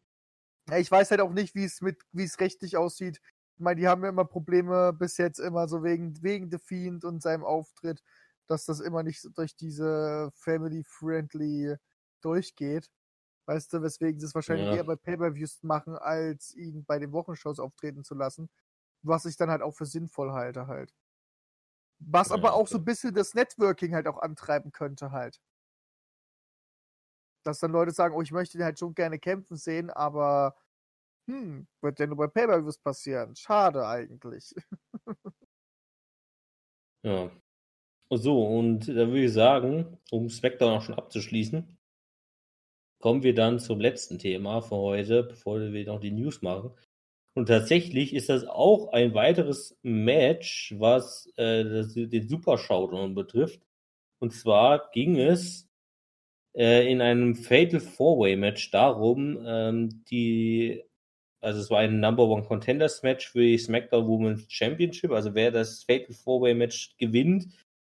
Ja, Ich weiß halt auch nicht, wie es mit, wie es rechtlich aussieht. Ich meine, die haben ja immer Probleme bis jetzt immer so wegen, wegen The Fiend und seinem Auftritt, dass das immer nicht durch diese Family-Friendly durchgeht. Weißt du, weswegen sie es wahrscheinlich Ja. eher bei Pay-Per-Views machen, als ihn bei den Wochenshows auftreten zu lassen. Was ich dann halt auch für sinnvoll halte halt. Was Ja, aber auch so ein bisschen das Networking halt auch antreiben könnte halt. Dass dann Leute sagen, oh, ich möchte den halt schon gerne kämpfen sehen, aber hm, wird ja nur bei Pay-Per-Views passieren. Schade eigentlich. Ja. So, und da würde ich sagen, um SmackDown auch schon abzuschließen, kommen wir dann zum letzten Thema für heute, bevor wir noch die News machen. Und tatsächlich ist das auch ein weiteres Match, was äh, das, den Super Showdown betrifft. Und zwar ging es äh, in einem Fatal Four-Way Match darum, ähm, die, also es war ein Number One Contenders Match für die SmackDown Women's Championship. Also wer das Fatal Four-Way Match gewinnt,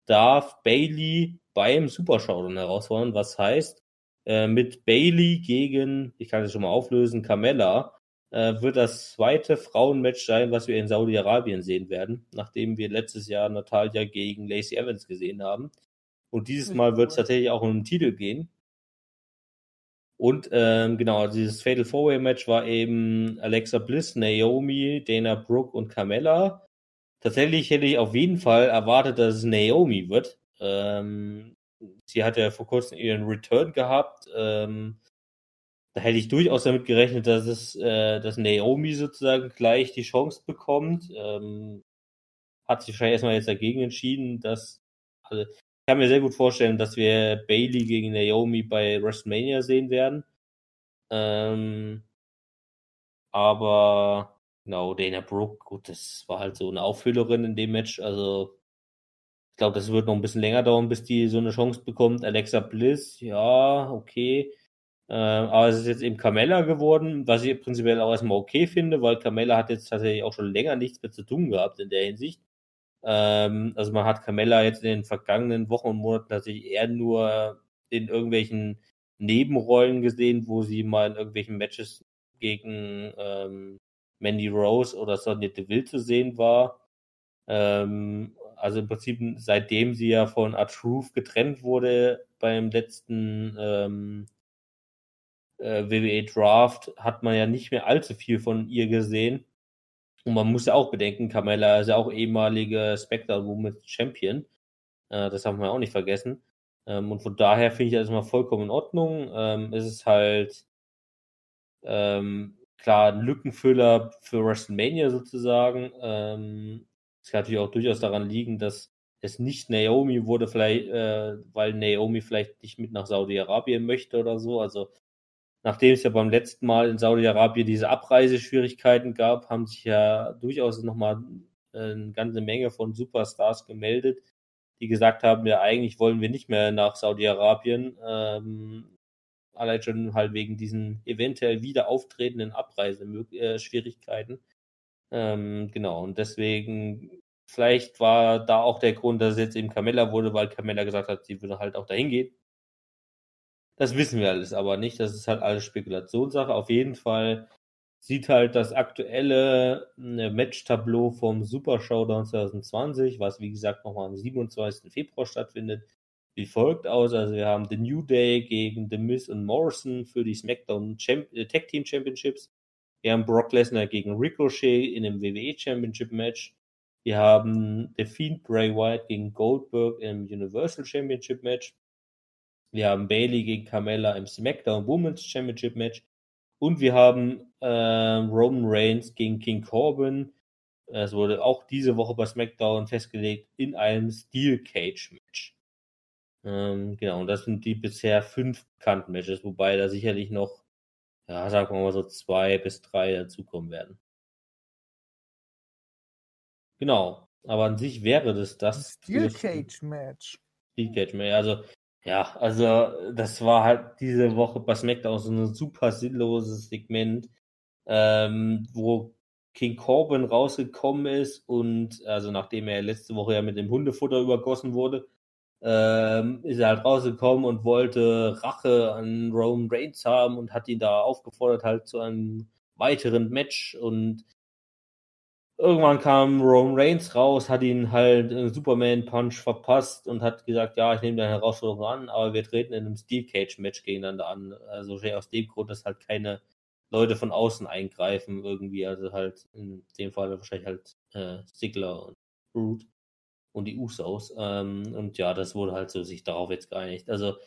darf Bailey beim Super Showdown herausfordern. Was heißt, äh, mit Bailey gegen, ich kann es schon mal auflösen, Carmella, äh, wird das zweite Frauenmatch sein, was wir in Saudi-Arabien sehen werden, nachdem wir letztes Jahr Natalia gegen Lacey Evans gesehen haben. Und dieses Mal wird es tatsächlich auch um den Titel gehen. Und ähm, genau, also dieses Fatal Four-Way Match war eben Alexa Bliss, Naomi, Dana Brooke und Carmella. Tatsächlich hätte ich auf jeden Fall erwartet, dass es Naomi wird. Ähm, sie hat ja vor kurzem ihren Return gehabt. Ähm, da hätte ich durchaus damit gerechnet, dass es, äh, dass Naomi sozusagen gleich die Chance bekommt. Ähm, hat sich wahrscheinlich erstmal jetzt dagegen entschieden, dass, also ich kann mir sehr gut vorstellen, dass wir Bailey gegen Naomi bei WrestleMania sehen werden. Ähm, aber genau, Dana Brooke, gut, das war halt so eine Aufhüllerin in dem Match. Also ich glaube, das wird noch ein bisschen länger dauern, bis die so eine Chance bekommt. Alexa Bliss, ja, okay. Äh, aber es ist jetzt eben Carmella geworden, was ich prinzipiell auch erstmal okay finde, weil Carmella hat jetzt tatsächlich auch schon länger nichts mehr zu tun gehabt in der Hinsicht. Ähm, also man hat Carmella jetzt in den vergangenen Wochen und Monaten tatsächlich eher nur in irgendwelchen Nebenrollen gesehen, wo sie mal in irgendwelchen Matches gegen ähm, Mandy Rose oder Sonya Deville zu sehen war. Ähm, also im Prinzip seitdem sie ja von R-Truth getrennt wurde beim letzten ähm, äh, WWE Draft, hat man ja nicht mehr allzu viel von ihr gesehen. Und man muss ja auch bedenken, Carmella ist ja auch ehemalige Spectre Women's Champion. Äh, das haben wir auch nicht vergessen. Ähm, und von daher finde ich das mal vollkommen in Ordnung. Ähm, es ist halt ähm, klar ein Lückenfüller für WrestleMania sozusagen. Es kann natürlich auch durchaus daran liegen, dass es nicht Naomi wurde, vielleicht, äh, weil Naomi vielleicht nicht mit nach Saudi-Arabien möchte oder so. Also nachdem es ja beim letzten Mal in Saudi-Arabien diese Abreiseschwierigkeiten gab, haben sich ja durchaus nochmal äh, eine ganze Menge von Superstars gemeldet, die gesagt haben, ja, eigentlich wollen wir nicht mehr nach Saudi-Arabien, ähm, allein schon halt wegen diesen eventuell wieder auftretenden Abreiseschwierigkeiten. Ähm, genau, und deswegen, vielleicht war da auch der Grund, dass es jetzt eben Carmella wurde, weil Carmella gesagt hat, sie würde halt auch dahin gehen. Das wissen wir alles aber nicht. Das ist halt alles Spekulationssache. Auf jeden Fall sieht halt das aktuelle äh, Match-Tableau vom Super Showdown 2020, was wie gesagt nochmal am 27. Februar stattfindet, wie folgt aus. Also wir haben The New Day gegen The Miz und Morrison für die SmackDown Champ äh, Tag Team Championships. Wir haben Brock Lesnar gegen Ricochet in einem WWE Championship Match. Wir haben The Fiend Bray Wyatt gegen Goldberg im Universal Championship Match. Wir haben Bailey gegen Carmella im SmackDown Women's Championship Match. Und wir haben äh, Roman Reigns gegen King Corbin. Es wurde auch diese Woche bei SmackDown festgelegt in einem Steel Cage Match. Ähm, genau, und das sind die bisher fünf bekannten Matches, wobei da sicherlich noch, ja, sagen wir mal so zwei bis drei dazukommen werden. Genau, aber an sich wäre das das. Steel Cage Match. Steel Cage Match, also ja, also das war halt diese Woche bei SmackDown so ein super sinnloses Segment, ähm, wo King Corbin rausgekommen ist und also nachdem er letzte Woche ja mit dem Hundefutter übergossen wurde, ähm, ist er halt rausgekommen und wollte Rache an Roman Reigns haben und hat ihn da aufgefordert halt zu einem weiteren Match und Irgendwann kam Roman Reigns raus, hat ihn halt einen Superman-Punch verpasst und hat gesagt, ja, ich nehme deine Herausforderung an, aber wir treten in einem Steel Cage-Match gegeneinander an. Also aus dem Grund, dass halt keine Leute von außen eingreifen irgendwie. Also halt in dem Fall wahrscheinlich halt äh, Sigler und Root und die Usos. Ähm, und ja, das wurde halt so sich darauf jetzt geeinigt. Also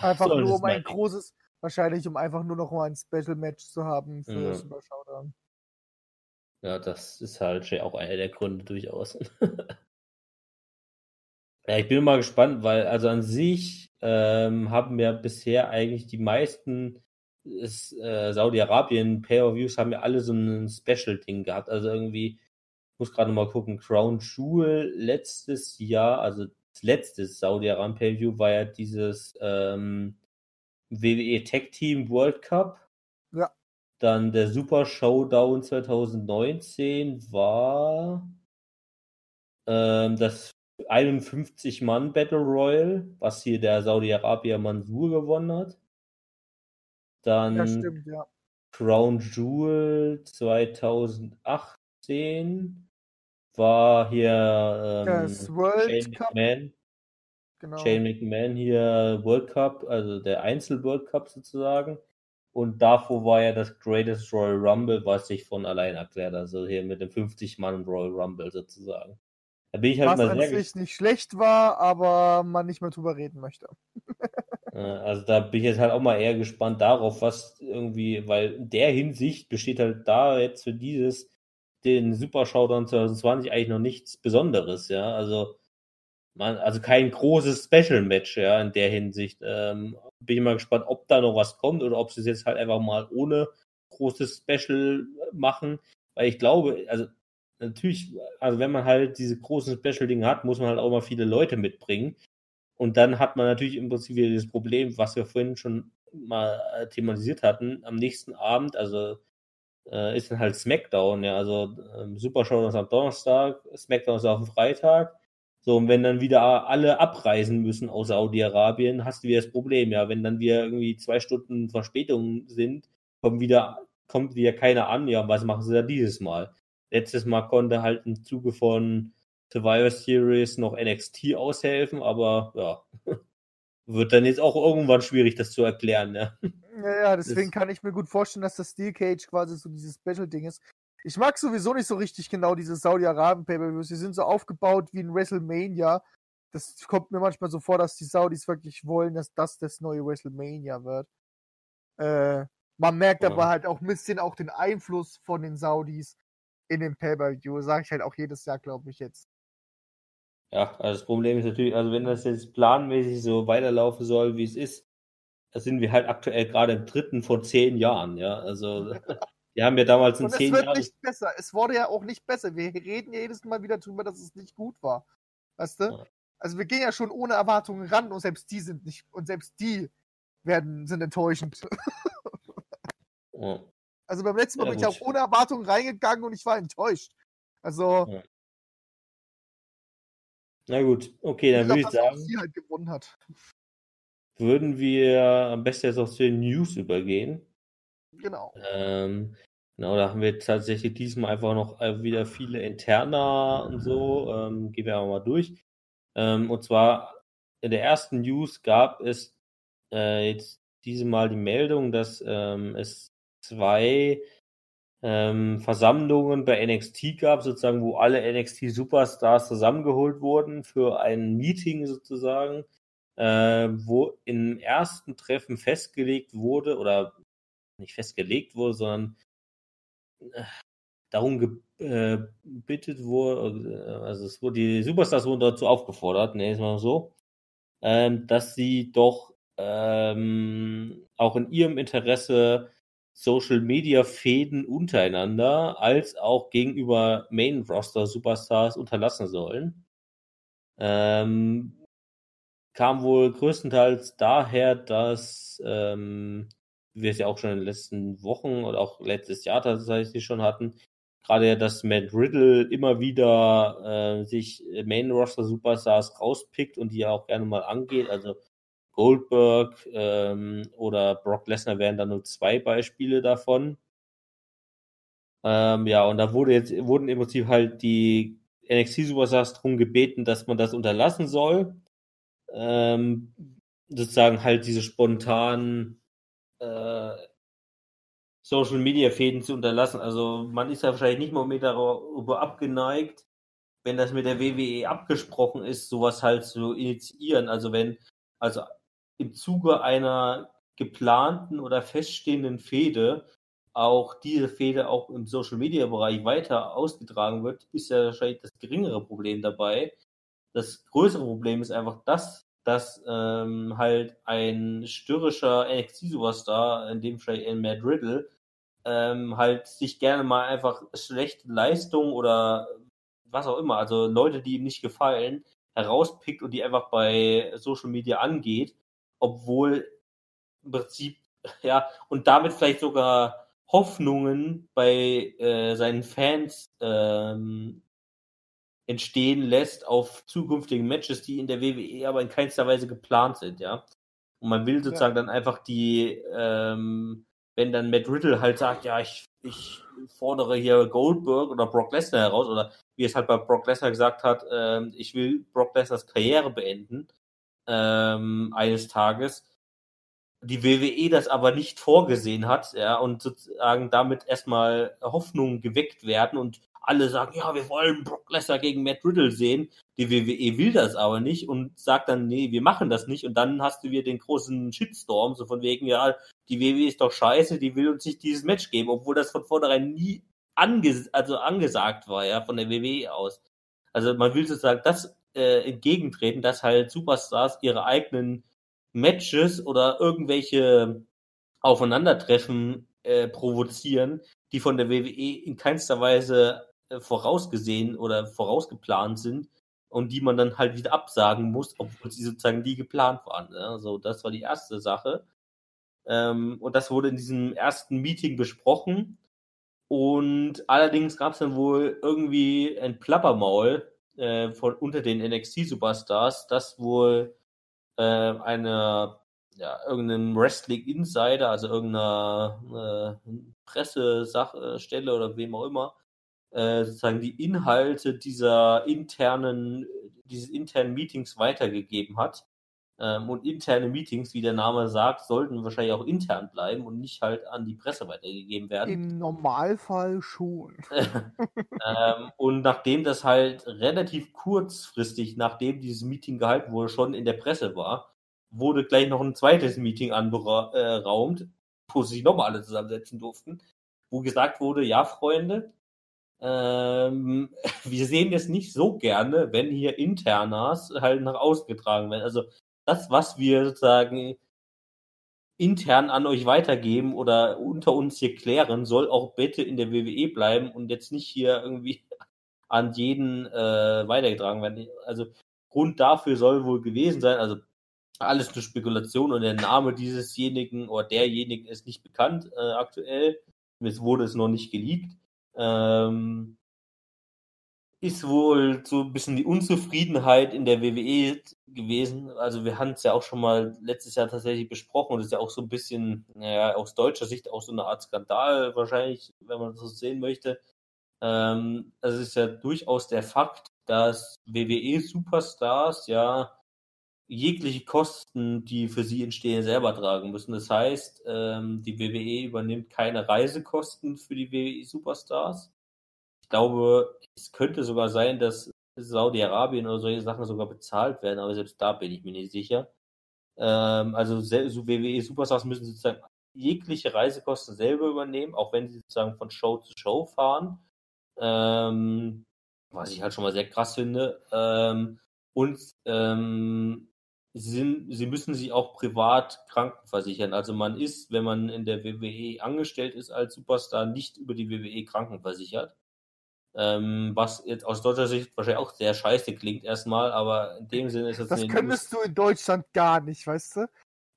einfach nur um ein großes, wahrscheinlich um einfach nur noch mal ein Special Match zu haben für ja. Super Showdown. Ja, das ist halt auch einer der Gründe durchaus. [LAUGHS] Ja, ich bin mal gespannt, weil also an sich ähm, haben wir bisher eigentlich die meisten ist, äh, Saudi-Arabien Pay-Per-Views haben ja alle so ein Special-Ding gehabt. Also irgendwie, muss gerade mal gucken, Crown Jewel letztes Jahr, also das letzte Saudi-Arabien Pay-Per-View war ja dieses ähm, WWE Tag Team World Cup. Ja. Dann der Super Showdown 2019 war ähm, das 51 Mann Battle Royal, was hier der Saudi-Arabier Mansur gewonnen hat. Dann Ja, stimmt, ja. Crown Jewel 2018 war hier ähm, Das World Shane Cup, McMahon. genau. Shane McMahon hier World Cup, also der Einzel-World Cup sozusagen. Und davor war ja das Greatest Royal Rumble, was sich von allein erklärt, also hier mit dem 50-Mann Royal Rumble sozusagen. Da bin ich halt Was mal an sehr sich gespannt. nicht schlecht war, aber man nicht mehr drüber reden möchte. Äh, Also da bin ich jetzt halt auch mal eher gespannt darauf, was irgendwie, weil in der Hinsicht besteht halt da jetzt für dieses, den Super Showdown 2020 eigentlich noch nichts Besonderes, ja. Also man, also kein großes Special Match, ja, in der Hinsicht. Ähm, bin ich mal gespannt, ob da noch was kommt oder ob sie es jetzt halt einfach mal ohne großes Special machen. Weil ich glaube, also natürlich, also wenn man halt diese großen Special-Dinge hat, muss man halt auch mal viele Leute mitbringen. Und dann hat man natürlich im Prinzip wieder das Problem, was wir vorhin schon mal äh, thematisiert hatten, am nächsten Abend, also äh, ist dann halt SmackDown, ja, also ähm, Super Showdown ist am Donnerstag, SmackDown ist auf dem Freitag. So, und wenn dann wieder alle abreisen müssen aus Saudi-Arabien, hast du wieder das Problem, ja, wenn dann wir irgendwie zwei Stunden Verspätung sind, kommt wieder, kommt wieder keiner an, ja, was machen sie da dieses Mal? Letztes Mal konnte halt im Zuge von Survivor Series noch NXT aushelfen, aber ja, [LAUGHS] wird dann jetzt auch irgendwann schwierig, das zu erklären, ja. Ja, ja, deswegen kann ich mir gut vorstellen, dass das Steel Cage quasi so dieses Special-Ding ist. Ich mag sowieso nicht so richtig genau diese Saudi-Arabien-Pay-Per-Views. Die sind so aufgebaut wie ein WrestleMania. Das kommt mir manchmal so vor, dass die Saudis wirklich wollen, dass das das neue WrestleMania wird. Äh, man merkt Ja. aber halt auch ein bisschen auch den Einfluss von den Saudis in den Pay-Per-View. Sage ich halt auch jedes Jahr, glaube ich, jetzt. Ja, also das Problem ist natürlich, also wenn das jetzt planmäßig so weiterlaufen soll, wie es ist, da sind wir halt aktuell gerade im dritten von zehn Jahren, ja. Also [LAUGHS] wir haben ja damals in Und es zehn wird Jahren. nicht besser. Es wurde ja auch nicht besser. Wir reden ja jedes Mal wieder drüber, dass es nicht gut war. Weißt du? Ja. Also wir gehen ja schon ohne Erwartungen ran und selbst die sind nicht, und selbst die werden, sind enttäuschend. [LAUGHS] Ja. Also beim letzten Mal Ja, bin ich auch ohne Erwartungen reingegangen und ich war enttäuscht. Also. Na gut, okay, dann würde ich sagen, sie halt gewonnen hat. Würden wir am besten jetzt auch zu den News übergehen. Genau. Ähm, genau, da haben wir tatsächlich diesmal einfach noch äh, wieder viele Interna und so. Ähm, gehen wir aber mal durch. Ähm, und zwar in der ersten News gab es äh, jetzt Mal die Meldung, dass ähm, es zwei ähm, Versammlungen bei NXT gab, sozusagen, wo alle NXT-Superstars zusammengeholt wurden für ein Meeting sozusagen, äh, wo im ersten Treffen festgelegt wurde, oder nicht festgelegt wurde, sondern äh, darum gebittet wurde, äh, also es wurde, die Superstars wurden dazu aufgefordert, ne, ist mal so, ähm, dass sie doch ähm, auch in ihrem Interesse Social Media Fäden untereinander als auch gegenüber Main Roster Superstars unterlassen sollen. Ähm, kam wohl größtenteils daher, dass ähm, wir es ja auch schon in den letzten Wochen oder auch letztes Jahr tatsächlich schon hatten, gerade ja, dass Matt Riddle immer wieder äh, sich Main Roster Superstars rauspickt und die ja auch gerne mal angeht. Also Goldberg ähm, oder Brock Lesnar wären da nur zwei Beispiele davon. Ähm, ja, und da wurde jetzt, wurden im Prinzip halt die NXT Superstars darum gebeten, dass man das unterlassen soll. Ähm, sozusagen halt diese spontanen äh, Social Media Fäden zu unterlassen. Also man ist ja wahrscheinlich nicht mal unbedingt darüber abgeneigt, wenn das mit der WWE abgesprochen ist, sowas halt zu initiieren. Also wenn, also im Zuge einer geplanten oder feststehenden Fehde auch diese Fehde auch im Social Media Bereich weiter ausgetragen wird, ist ja wahrscheinlich das geringere Problem dabei. Das größere Problem ist einfach das, dass ähm, halt ein störrischer NXT-Superstar, in dem Fall in Matt Riddle, ähm, halt sich gerne mal einfach schlechte Leistung oder was auch immer, also Leute, die ihm nicht gefallen, herauspickt und die einfach bei Social Media angeht, obwohl im Prinzip, [LAUGHS] ja, und damit vielleicht sogar Hoffnungen bei äh, seinen Fans ähm, entstehen lässt auf zukünftigen Matches, die in der WWE aber in keinster Weise geplant sind, ja. Und man will sozusagen ja. dann einfach die, ähm, wenn dann Matt Riddle halt sagt, ja, ich, ich fordere hier Goldberg oder Brock Lesnar heraus, oder wie es halt bei Brock Lesnar gesagt hat, ähm, ich will Brock Lesnars Karriere beenden ähm, eines Tages. Die WWE das aber nicht vorgesehen hat, ja, und sozusagen damit erstmal Hoffnungen geweckt werden und alle sagen, ja, wir wollen Brock Lesnar gegen Matt Riddle sehen. Die WWE will das aber nicht und sagt dann, nee, wir machen das nicht. Und dann hast du wieder den großen Shitstorm, so von wegen, ja, die WWE ist doch scheiße, die will uns nicht dieses Match geben, obwohl das von vornherein nie anges also angesagt war, ja, von der WWE aus. Also man will sozusagen das äh, entgegentreten, dass halt Superstars ihre eigenen Matches oder irgendwelche Aufeinandertreffen äh, provozieren, die von der WWE in keinster Weise vorausgesehen oder vorausgeplant sind und die man dann halt wieder absagen muss, obwohl sie sozusagen nie geplant waren. Ne? Also das war die erste Sache. Ähm, und das wurde in diesem ersten Meeting besprochen. Und allerdings gab es dann wohl irgendwie ein Plappermaul äh, von unter den NXT-Superstars, dass wohl äh, eine ja, irgendeinem Wrestling Insider, also irgendeiner äh, Pressesachstelle oder wem auch immer, äh, sozusagen die Inhalte dieser internen, dieses internen Meetings weitergegeben hat. Ähm, und interne Meetings, wie der Name sagt, sollten wahrscheinlich auch intern bleiben und nicht halt an die Presse weitergegeben werden. Im Normalfall schon. [LAUGHS] [LAUGHS] ähm, und nachdem das halt relativ kurzfristig, nachdem dieses Meeting gehalten wurde, schon in der Presse war, wurde gleich noch ein zweites Meeting anberaumt, wo sich nochmal alle zusammensetzen durften, wo gesagt wurde, ja, Freunde, ähm, [LAUGHS] wir sehen es nicht so gerne, wenn hier Internas halt nach außen getragen werden. Also das, was wir sozusagen intern an euch weitergeben oder unter uns hier klären, soll auch bitte in der WWE bleiben und jetzt nicht hier irgendwie [LAUGHS] an jeden äh, weitergetragen werden. Also Grund dafür soll wohl gewesen sein, also alles nur Spekulation und der Name diesesjenigen oder derjenigen ist nicht bekannt äh, aktuell. Es wurde es noch nicht geleakt. Ähm, ist wohl so ein bisschen die Unzufriedenheit in der WWE gewesen. Also wir haben es ja auch schon mal letztes Jahr tatsächlich besprochen und es ist ja auch so ein bisschen, naja, aus deutscher Sicht auch so eine Art Skandal wahrscheinlich, wenn man das so sehen möchte. Ähm, also es ist ja durchaus der Fakt, dass WWE-Superstars ja jegliche Kosten, die für sie entstehen, selber tragen müssen. Das heißt, ähm, die WWE übernimmt keine Reisekosten für die WWE Superstars. Ich glaube, es könnte sogar sein, dass Saudi-Arabien oder solche Sachen sogar bezahlt werden, aber selbst da bin ich mir nicht sicher. Ähm, also so WWE Superstars müssen sozusagen jegliche Reisekosten selber übernehmen, auch wenn sie sozusagen von Show zu Show fahren. Ähm, was ich halt schon mal sehr krass finde. Ähm, und ähm, sie, sie müssen sich auch privat krankenversichern. Also man ist, wenn man in der WWE angestellt ist als Superstar, nicht über die WWE krankenversichert. Ähm, was jetzt aus deutscher Sicht wahrscheinlich auch sehr scheiße klingt erstmal, aber in dem Sinne ist es. Das könntest du in Deutschland gar nicht, weißt du?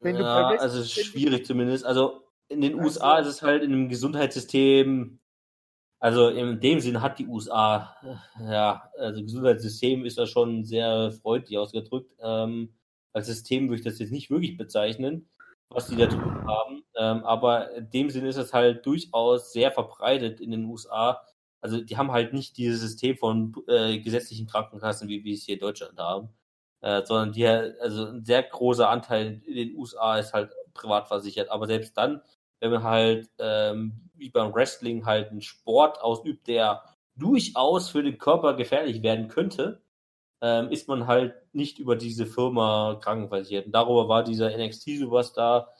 Wenn ja, du also schwierig zumindest. Also in den also, USA ist es halt in einem Gesundheitssystem, also in dem Sinne hat die USA, ja, also Gesundheitssystem ist da schon sehr freundlich ausgedrückt. Ähm, als System würde ich das jetzt nicht wirklich bezeichnen, was die da drüben haben. Ähm, aber in dem Sinne ist es halt durchaus sehr verbreitet in den USA. Also die haben halt nicht dieses System von äh, gesetzlichen Krankenkassen, wie wir es hier in Deutschland haben, äh, sondern die also ein sehr großer Anteil in den USA ist halt privat versichert. Aber selbst dann, wenn man halt ähm, wie beim Wrestling halt einen Sport ausübt, der durchaus für den Körper gefährlich werden könnte, ähm, ist man halt nicht über diese Firma krankenversichert. Und darüber war dieser NXT-Superstar,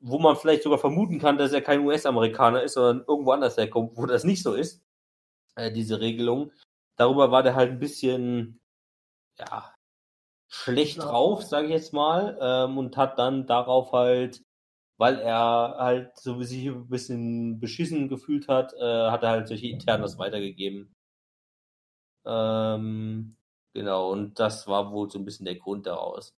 wo man vielleicht sogar vermuten kann, dass er kein US-Amerikaner ist, sondern irgendwo anders herkommt, wo das nicht so ist, äh, diese Regelung. Darüber war der halt ein bisschen, ja, schlecht Ja. drauf, sage ich jetzt mal, ähm, und hat dann darauf halt, weil er halt so sich ein bisschen beschissen gefühlt hat, äh, hat er halt solche Internas weitergegeben. Ähm, genau, und das war wohl so ein bisschen der Grund daraus.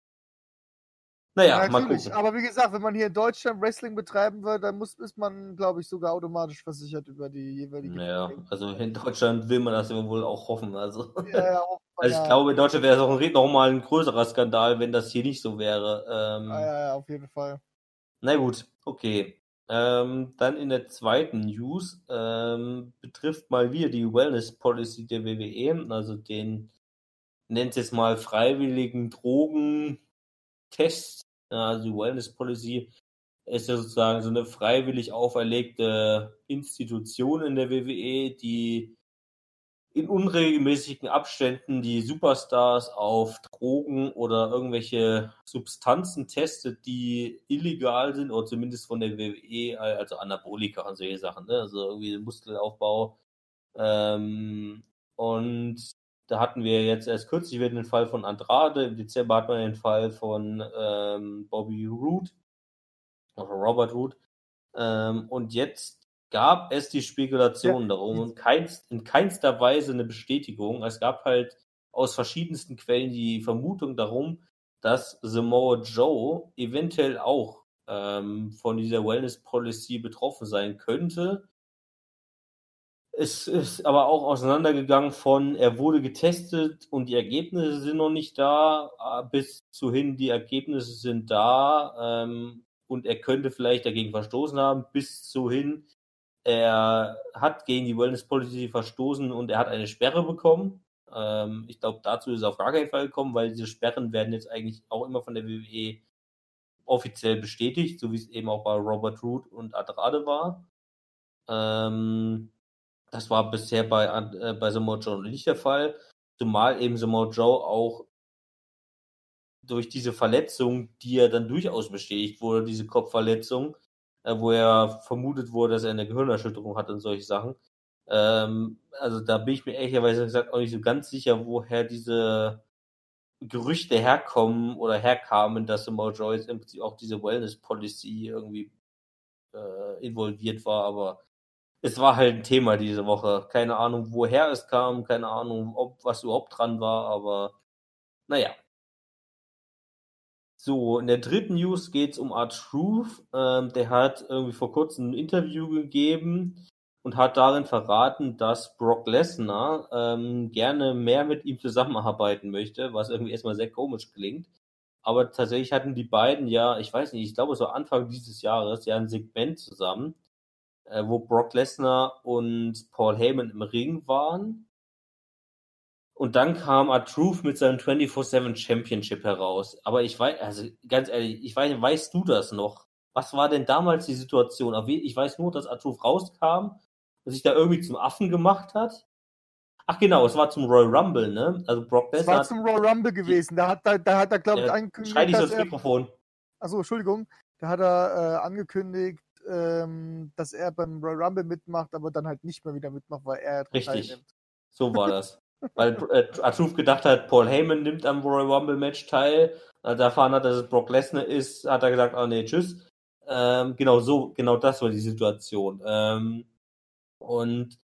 Naja, mal natürlich. gucken. Aber wie gesagt, wenn man hier in Deutschland Wrestling betreiben will, dann muss, ist man, glaube ich, sogar automatisch versichert über die jeweilige Naja, Versicherung. also in Deutschland will man das ja wohl auch hoffen. Also, Ja, ja, hofft man, also ich ja. glaube, in Deutschland wäre es auch noch mal ein größerer Skandal, wenn das hier nicht so wäre. Ähm, Ja, ja, ja, auf jeden Fall. Na gut, okay. Ähm, dann in der zweiten News ähm, betrifft mal wieder die Wellness Policy der WWE, also den, nennt es mal freiwilligen Drogentest. Also die Wellness Policy ist ja sozusagen so eine freiwillig auferlegte Institution in der WWE, die in unregelmäßigen Abständen die Superstars auf Drogen oder irgendwelche Substanzen testet, die illegal sind oder zumindest von der WWE, also Anabolika und solche Sachen, ne? also irgendwie Muskelaufbau. Ähm, und da hatten wir jetzt erst kürzlich wieder den Fall von Andrade, im Dezember hat man den Fall von ähm, Bobby Roode, oder Robert Roode. Ähm, und jetzt gab es die Spekulation Ja. darum und keins, in keinster Weise eine Bestätigung. Es gab halt aus verschiedensten Quellen die Vermutung darum, dass Samoa Joe eventuell auch ähm, von dieser Wellness Policy betroffen sein könnte. Es ist aber auch auseinandergegangen von, er wurde getestet und die Ergebnisse sind noch nicht da, äh, bis zu hin, die Ergebnisse sind da ähm, und er könnte vielleicht dagegen verstoßen haben, bis zu hin, er hat gegen die Wellness Policy verstoßen und er hat eine Sperre bekommen. Ähm, ich glaube, dazu ist es auf gar keinen Fall gekommen, weil diese Sperren werden jetzt eigentlich auch immer von der WWE offiziell bestätigt, so wie es eben auch bei Robert Root und Andrade war. Ähm, das war bisher bei, äh, bei Samoa Joe nicht der Fall, zumal eben Samoa Joe auch durch diese Verletzung, die er dann durchaus bestätigt wurde, diese Kopfverletzung, äh, wo er vermutet wurde, dass er eine Gehirnerschütterung hat und solche Sachen. Ähm, also da bin ich mir ehrlicherweise gesagt auch nicht so ganz sicher, woher diese Gerüchte herkommen oder herkamen, dass Samoa Joe jetzt im Prinzip auch diese Wellness Policy irgendwie äh, involviert war, aber es war halt ein Thema diese Woche. Keine Ahnung, woher es kam, keine Ahnung, ob was überhaupt dran war, aber naja. So, in der dritten News geht es um Art Truth. Ähm, der hat irgendwie vor kurzem ein Interview gegeben und hat darin verraten, dass Brock Lesnar ähm, gerne mehr mit ihm zusammenarbeiten möchte, was irgendwie erstmal sehr komisch klingt. Aber tatsächlich hatten die beiden ja, ich weiß nicht, ich glaube, es war Anfang dieses Jahres, ja ein Segment zusammen, äh, wo Brock Lesnar und Paul Heyman im Ring waren. Und dann kam R-Truth mit seinem 24-7 Championship heraus. Aber ich weiß, also ganz ehrlich, ich weiß, weißt du das noch? Was war denn damals die Situation? Ich weiß nur, dass R-Truth rauskam und sich da irgendwie zum Affen gemacht hat. Ach genau, es war zum Royal Rumble, ne? Also Brock Lesnar war zum Royal Rumble gewesen. Da hat, da, da hat er, glaube ich, Ja, angekündigt, schrei nicht so dass ins Mikrofon. achso, Entschuldigung, da hat er äh, angekündigt, ähm, dass er beim Royal Rumble mitmacht, aber dann halt nicht mehr wieder mitmacht, weil er Richtig. teilnimmt. So war das. [LAUGHS] Weil äh, R-Truth gedacht hat, Paul Heyman nimmt am Royal Rumble Match teil. Als er erfahren hat, dass es Brock Lesnar ist, hat er gesagt, oh nee, tschüss. Ähm, genau so, genau das war die Situation. Ähm, und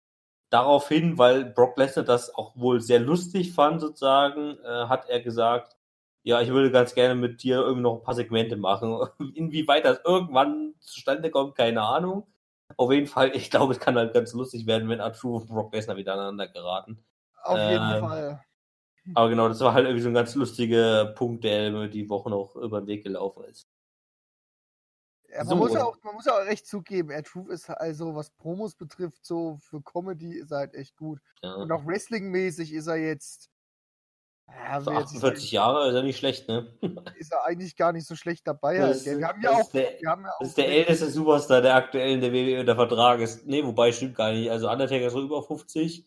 daraufhin, weil Brock Lesnar das auch wohl sehr lustig fand, sozusagen, äh, hat er gesagt, ja, ich würde ganz gerne mit dir irgendwie noch ein paar Segmente machen. [LAUGHS] Inwieweit das irgendwann zustande kommt, keine Ahnung. Auf jeden Fall, ich glaube, es kann halt ganz lustig werden, wenn R-Truth und Brock Lesnar wieder aneinander geraten. Auf jeden Ähm, Fall. Aber genau, das war halt irgendwie so ein ganz lustiger Punkt, der mir die Woche noch über den Weg gelaufen ist. Ja, man, so, muss ja auch, man muss ja auch recht zugeben, Air Truth ist also, was Promos betrifft, so für Comedy ist er halt echt gut. Ja. Und auch Wrestling-mäßig ist er jetzt. Ja, So will jetzt nicht 48 Jahre ist ja nicht schlecht, ne? [LAUGHS] ist er eigentlich gar nicht so schlecht dabei. Das Halt, wir haben ja auch. der- wir haben ja Das auch ist der älteste Superstar, der aktuell in der WWE unter Vertrag ist. Nee, wobei stimmt gar nicht. Also Undertaker ist so über 50.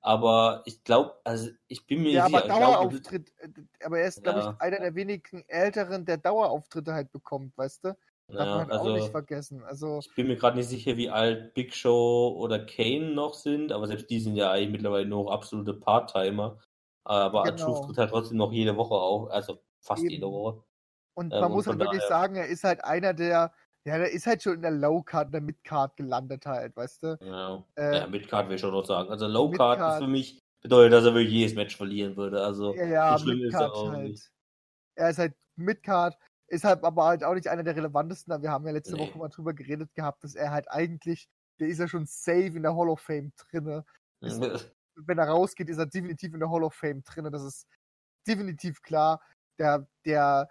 Aber ich glaube, also ich bin mir Ja, nicht aber sicher. Ich glaub, Dauerauftritt, äh, aber er ist, glaube Ja. ich, einer der wenigen Älteren, der Dauerauftritte halt bekommt, weißt du? Darf ja, man halt auch nicht also vergessen. Also, ich bin mir gerade nicht sicher, wie alt Big Show oder Kane noch sind, aber selbst die sind ja eigentlich mittlerweile nur noch absolute Part-Timer. Aber Genau. Truth tritt halt trotzdem noch jede Woche auf, also fast Eben. jede Woche. Und Ähm, man und muss halt wirklich sagen, er ist halt einer der, ja, der ist halt schon in der Low-Card, in der Mid-Card gelandet halt, weißt du? Ja, Äh, ja Midcard will ich schon noch sagen. Also Low Card ist für mich bedeutet, dass er wirklich jedes Match verlieren würde. Also Ja, ja, so schlimm ist er Midcard auch halt. nicht. Er ist halt Midcard, ist halt aber halt auch nicht einer der relevantesten. Wir haben ja letzte Nee. Woche mal drüber geredet gehabt, dass er halt eigentlich, der ist ja schon safe in der Hall of Fame drinne. [LAUGHS] Ist- Wenn er rausgeht, ist er definitiv in der Hall of Fame drinne. Das ist definitiv klar. Der, der,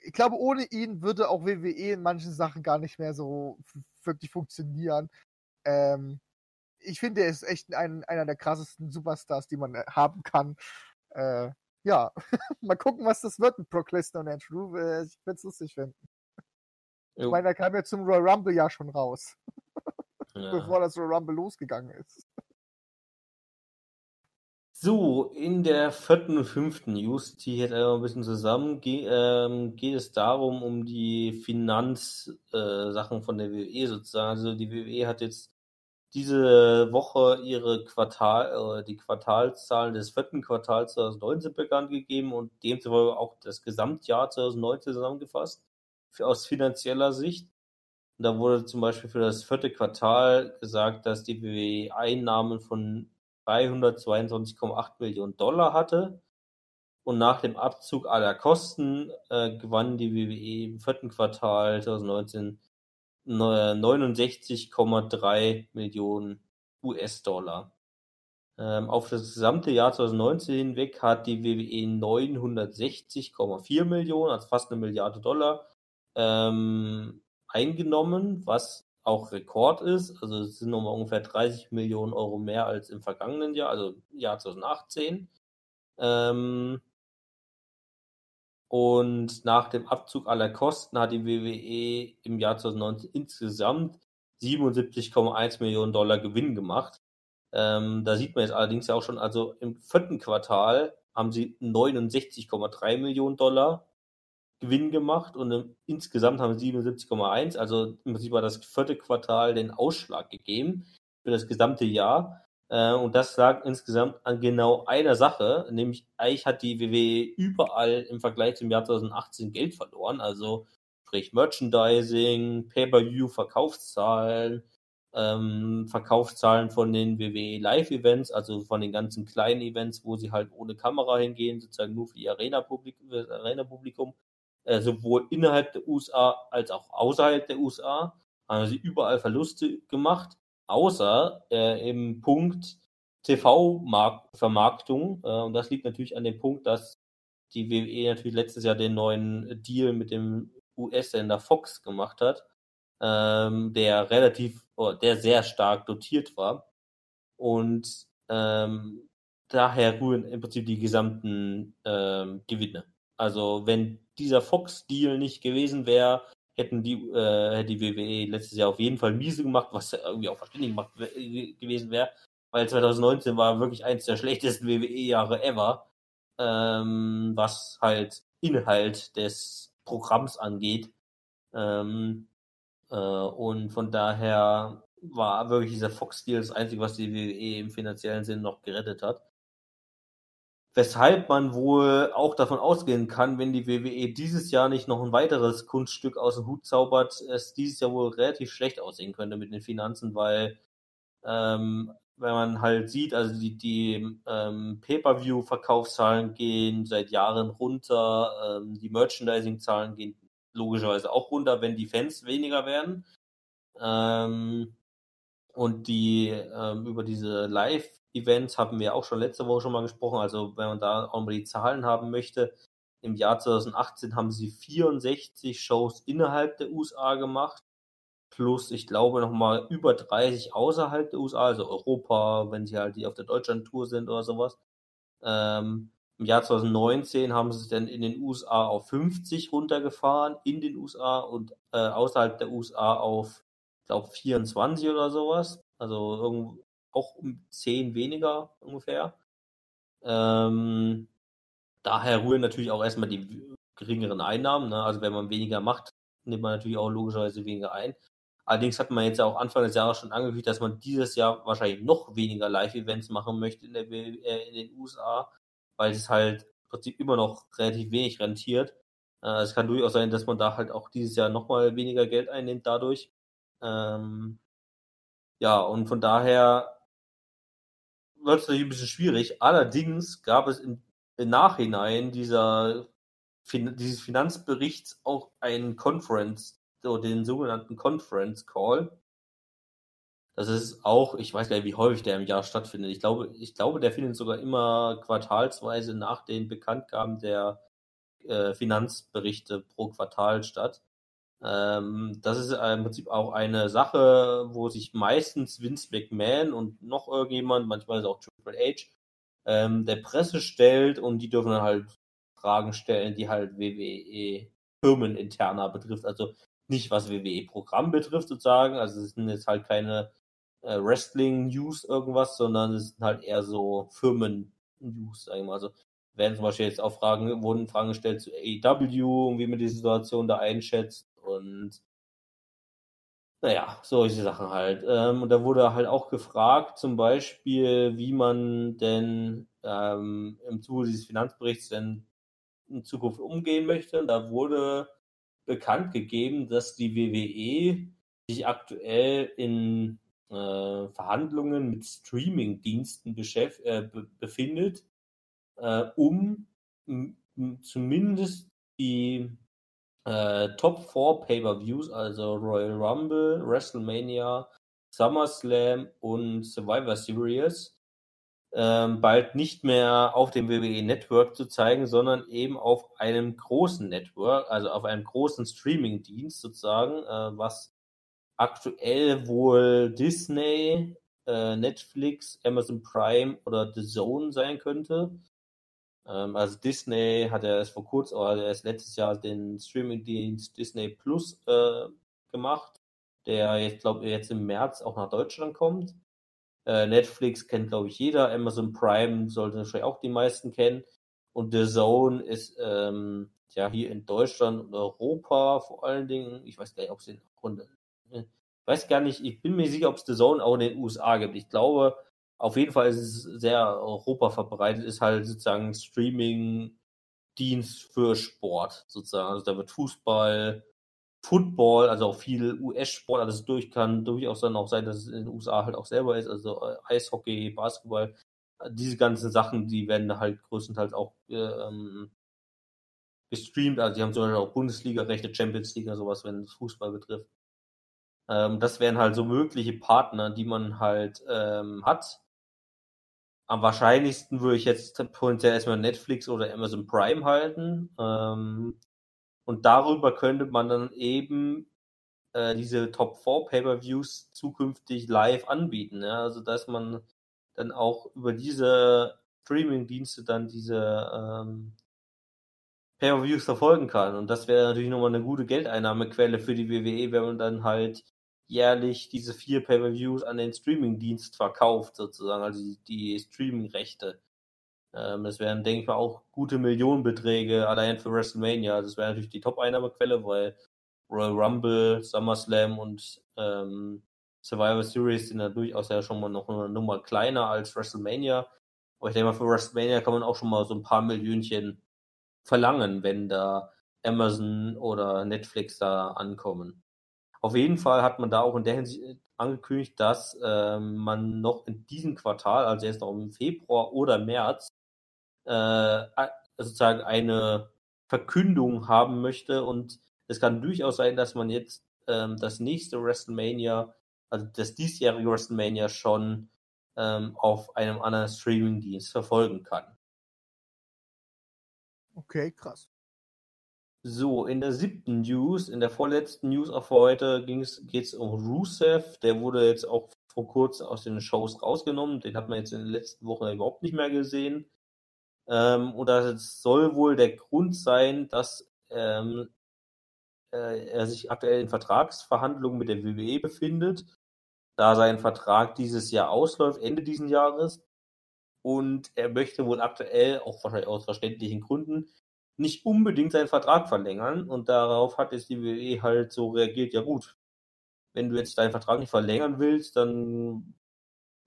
ich glaube, ohne ihn würde auch WWE in manchen Sachen gar nicht mehr so wirklich funktionieren. Ähm, ich finde, er ist echt ein, einer der krassesten Superstars, die man äh, haben kann. Äh, ja, [LAUGHS] mal gucken, was das wird mit Brock Lesnar und Andrew. Äh, ich würde es lustig finden. Ich Jo, meine, er kam ja zum Royal Rumble ja schon raus, [LAUGHS] ja. bevor das Royal Rumble losgegangen ist. So, in der vierten und fünften News, die jetzt ein bisschen zusammen, ge ähm, geht es darum, um die Finanzsachen äh, von der WWE sozusagen. Also die WWE hat jetzt diese Woche ihre Quartal, äh, die Quartalszahlen des vierten Quartals 2019 bekannt gegeben und demzufolge auch das Gesamtjahr 2019 zusammengefasst, für, aus finanzieller Sicht. Und da wurde zum Beispiel für das vierte Quartal gesagt, dass die WWE Einnahmen von 322,8 Millionen Dollar hatte. Und nach dem Abzug aller Kosten äh, gewann die WWE im vierten Quartal 2019 ne- 69,3 Millionen US-Dollar. Ähm, auf das gesamte Jahr 2019 hinweg hat die WWE 960,4 Millionen, also fast eine Milliarde Dollar, ähm, eingenommen, was auch Rekord ist. Also es sind nochmal ungefähr 30 Millionen Euro mehr als im vergangenen Jahr, also Jahr 2018. Ähm, und nach dem Abzug aller Kosten hat die WWE im Jahr 2019 insgesamt 77,1 Millionen Dollar Gewinn gemacht. Ähm, da sieht man jetzt allerdings ja auch schon, also im vierten Quartal haben sie 69,3 Millionen Dollar Gewinn gemacht und insgesamt haben sie 77,1. Also im Prinzip war das vierte Quartal den Ausschlag gegeben für das gesamte Jahr. Äh, und das lag insgesamt an genau einer Sache, nämlich eigentlich hat die WWE überall im Vergleich zum Jahr 2018 Geld verloren. Also sprich Merchandising, Pay-per-View, Verkaufszahlen, ähm, Verkaufszahlen von den WWE Live-Events, also von den ganzen kleinen Events, wo sie halt ohne Kamera hingehen, sozusagen nur für die Arena-Publikum, Arena-Publikum äh, sowohl innerhalb der USA als auch außerhalb der USA, haben sie überall Verluste gemacht, außer äh, im Punkt TV-Vermarktung. Äh, und das liegt natürlich an dem Punkt, dass die WWE natürlich letztes Jahr den neuen Deal mit dem US-Sender Fox gemacht hat, ähm, der relativ, der sehr stark dotiert war. Und ähm, daher rühren im Prinzip die gesamten ähm, Gewinne. Also wenn dieser Fox-Deal nicht gewesen wäre, hätten die, äh, hätte die WWE letztes Jahr auf jeden Fall miese gemacht, was irgendwie auch verständlich gemacht gewesen wäre, weil 2019 war wirklich eins der schlechtesten WWE-Jahre ever, ähm, was halt Inhalt des Programms angeht. Ähm, äh, und von daher war wirklich dieser Fox-Deal das Einzige, was die WWE im finanziellen Sinn noch gerettet hat. Weshalb man wohl auch davon ausgehen kann, wenn die WWE dieses Jahr nicht noch ein weiteres Kunststück aus dem Hut zaubert, es dieses Jahr wohl relativ schlecht aussehen könnte mit den Finanzen, weil ähm, wenn man halt sieht, also die, die ähm, Pay-per-View-Verkaufszahlen gehen seit Jahren runter, ähm, die Merchandising-Zahlen gehen logischerweise auch runter, wenn die Fans weniger werden. Ähm, und die ähm, über diese Live-Events haben wir auch schon letzte Woche schon mal gesprochen. Also wenn man da auch mal die Zahlen haben möchte, im Jahr 2018 haben sie 64 Shows innerhalb der USA gemacht, plus ich glaube nochmal über 30 außerhalb der USA, also Europa, wenn sie halt die auf der Deutschland-Tour sind oder sowas. Ähm, Im Jahr 2019 haben sie es dann in den USA auf 50 runtergefahren, in den USA und äh, außerhalb der USA auf glaube 24 oder sowas. Also irgendwo auch um 10 weniger ungefähr. Ähm, daher rühren natürlich auch erstmal die geringeren Einnahmen. Ne? Also wenn man weniger macht, nimmt man natürlich auch logischerweise weniger ein. Allerdings hat man jetzt auch Anfang des Jahres schon angekündigt, dass man dieses Jahr wahrscheinlich noch weniger Live-Events machen möchte in, der, äh, in den USA, weil es halt im Prinzip immer noch relativ wenig rentiert. Äh, es kann durchaus sein, dass man da halt auch dieses Jahr nochmal weniger Geld einnimmt dadurch. Ähm, ja, und von daher wird es natürlich ein bisschen schwierig. Allerdings gab es im, im Nachhinein dieser, fin dieses Finanzberichts auch einen Conference, so den sogenannten Conference Call. Das ist auch, ich weiß gar nicht, wie häufig der im Jahr stattfindet. Ich glaube, ich glaube, der findet sogar immer quartalsweise nach den Bekanntgaben der äh, Finanzberichte pro Quartal statt. Ähm, das ist im Prinzip auch eine Sache, wo sich meistens Vince McMahon und noch irgendjemand, manchmal ist auch Triple H, ähm, der Presse stellt und die dürfen dann halt Fragen stellen, die halt WWE firmeninterner betrifft. Also nicht was WWE Programm betrifft sozusagen. Also es sind jetzt halt keine äh, Wrestling-News irgendwas, sondern es sind halt eher so Firmen-News, sagen wir mal. Also werden zum Beispiel jetzt auch Fragen, wurden Fragen gestellt zu AEW, wie man die Situation da einschätzt und naja, solche Sachen halt. Ähm, und da wurde halt auch gefragt, zum Beispiel, wie man denn ähm, im Zuge dieses Finanzberichts denn in Zukunft umgehen möchte. Und da wurde bekannt gegeben, dass die WWE sich aktuell in äh, Verhandlungen mit Streaming-Diensten äh, be befindet, äh, um zumindest die äh, Top 4 Pay-Per-Views, also Royal Rumble, WrestleMania, SummerSlam und Survivor Series, ähm, bald nicht mehr auf dem WWE Network zu zeigen, sondern eben auf einem großen Network, also auf einem großen Streaming-Dienst sozusagen, äh, was aktuell wohl Disney, äh, Netflix, Amazon Prime oder The Zone sein könnte. Ähm, also Disney hat ja erst vor kurzem, oder erst letztes Jahr den Streaming-Dienst Disney Plus äh, gemacht, der jetzt, glaube ich, jetzt im März auch nach Deutschland kommt. Äh, Netflix kennt, glaube ich, jeder. Amazon Prime sollte wahrscheinlich auch die meisten kennen. Und The Zone ist ähm, ja hier in Deutschland und Europa vor allen Dingen. Ich weiß gar nicht, ob es in ich weiß gar nicht, ich bin mir sicher, ob es The Zone auch in den USA gibt. Ich glaube, auf jeden Fall ist es sehr Europa verbreitet, ist halt sozusagen Streaming-Dienst für Sport sozusagen. Also da wird Fußball, Football, also auch viel US-Sport alles durch kann. Durchaus dann auch sein, dass es in den USA halt auch selber ist, also äh, Eishockey, Basketball. Diese ganzen Sachen, die werden halt größtenteils auch ähm, gestreamt. Also die haben zum Beispiel auch Bundesliga-Rechte, Champions League, sowas, wenn es Fußball betrifft. Ähm, das wären halt so mögliche Partner, die man halt ähm, hat am wahrscheinlichsten würde ich jetzt potenziell erstmal Netflix oder Amazon Prime halten. Ähm, und darüber könnte man dann eben äh, diese Top 4 Pay-Per-Views zukünftig live anbieten. Ja? Also dass man dann auch über diese Streaming-Dienste dann diese ähm, Pay-Per-Views verfolgen kann. Und das wäre natürlich nochmal eine gute Geldeinnahmequelle für die WWE, wenn man dann halt jährlich diese vier Pay-Per-Views an den Streaming-Dienst verkauft, sozusagen, also die, die Streaming-Rechte. Ähm, das wären, denke ich mal, auch gute Millionenbeträge allein für WrestleMania. Das wäre natürlich die Top-Einnahmequelle, weil Royal Rumble, SummerSlam und ähm, Survivor Series sind ja durchaus ja schon mal noch eine Nummer kleiner als WrestleMania. Aber ich denke mal, für WrestleMania kann man auch schon mal so ein paar Millionchen verlangen, wenn da Amazon oder Netflix da ankommen. Auf jeden Fall hat man da auch in der Hinsicht äh, angekündigt, dass ähm, man noch in diesem Quartal, also jetzt noch im Februar oder März, äh, sozusagen eine Verkündung haben möchte. Und es kann durchaus sein, dass man jetzt ähm, das nächste WrestleMania, also das diesjährige WrestleMania schon ähm, auf einem anderen Streaming-Dienst verfolgen kann. Okay, krass. So, in der siebten News, in der vorletzten News auch für heute geht es um Rusev. Der wurde jetzt auch vor kurzem aus den Shows rausgenommen. Den hat man jetzt in den letzten Wochen überhaupt nicht mehr gesehen. Ähm, und das soll wohl der Grund sein, dass ähm, äh, er sich aktuell in Vertragsverhandlungen mit der WWE befindet, da sein Vertrag dieses Jahr ausläuft, Ende dieses Jahres. Und er möchte wohl aktuell, auch wahrscheinlich aus verständlichen Gründen, nicht unbedingt seinen Vertrag verlängern. Und darauf hat jetzt die WWE halt so reagiert, ja gut, wenn du jetzt deinen Vertrag nicht verlängern willst, dann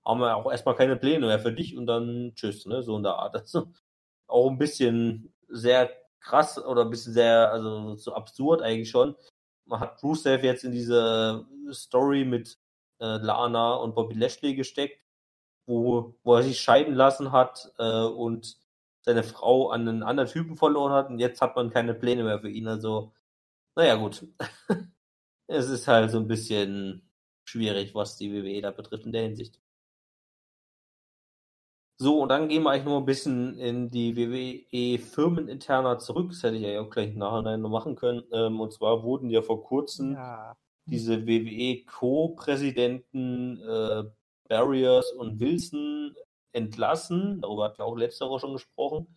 haben wir auch erstmal keine Pläne mehr für dich und dann tschüss, ne, so in der Art. [LAUGHS] Also, auch ein bisschen sehr krass oder ein bisschen sehr, also so absurd eigentlich schon. Man hat Rusev jetzt in diese Story mit äh, Lana und Bobby Lashley gesteckt, wo, wo er sich scheiden lassen hat äh, und seine Frau an einen anderen Typen verloren hat und jetzt hat man keine Pläne mehr für ihn. Also, naja, gut. [LAUGHS] es ist halt so ein bisschen schwierig, was die WWE da betrifft in der Hinsicht. So, und dann gehen wir eigentlich noch ein bisschen in die WWE firmeninterner zurück. Das hätte ich ja auch gleich nachher noch machen können. Ähm, und zwar wurden ja vor kurzem Ja. diese WWE Co-Präsidenten äh, Barriers und Wilson entlassen. Darüber hatten wir auch letzte Woche schon gesprochen.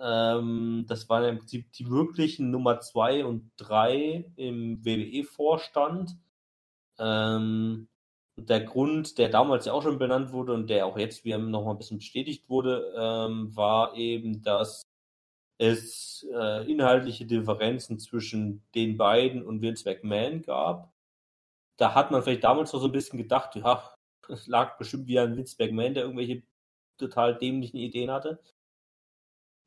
Ähm, das waren im Prinzip die wirklichen Nummer zwei und drei im WWE-Vorstand. Ähm, der Grund, der damals ja auch schon benannt wurde und der auch jetzt wieder noch mal ein bisschen bestätigt wurde, ähm, war eben, dass es äh, inhaltliche Differenzen zwischen den beiden und Vince McMahon gab. Da hat man vielleicht damals noch so ein bisschen gedacht, ja, es lag bestimmt wieder an McMahon, der irgendwelche total dämlichen Ideen hatte.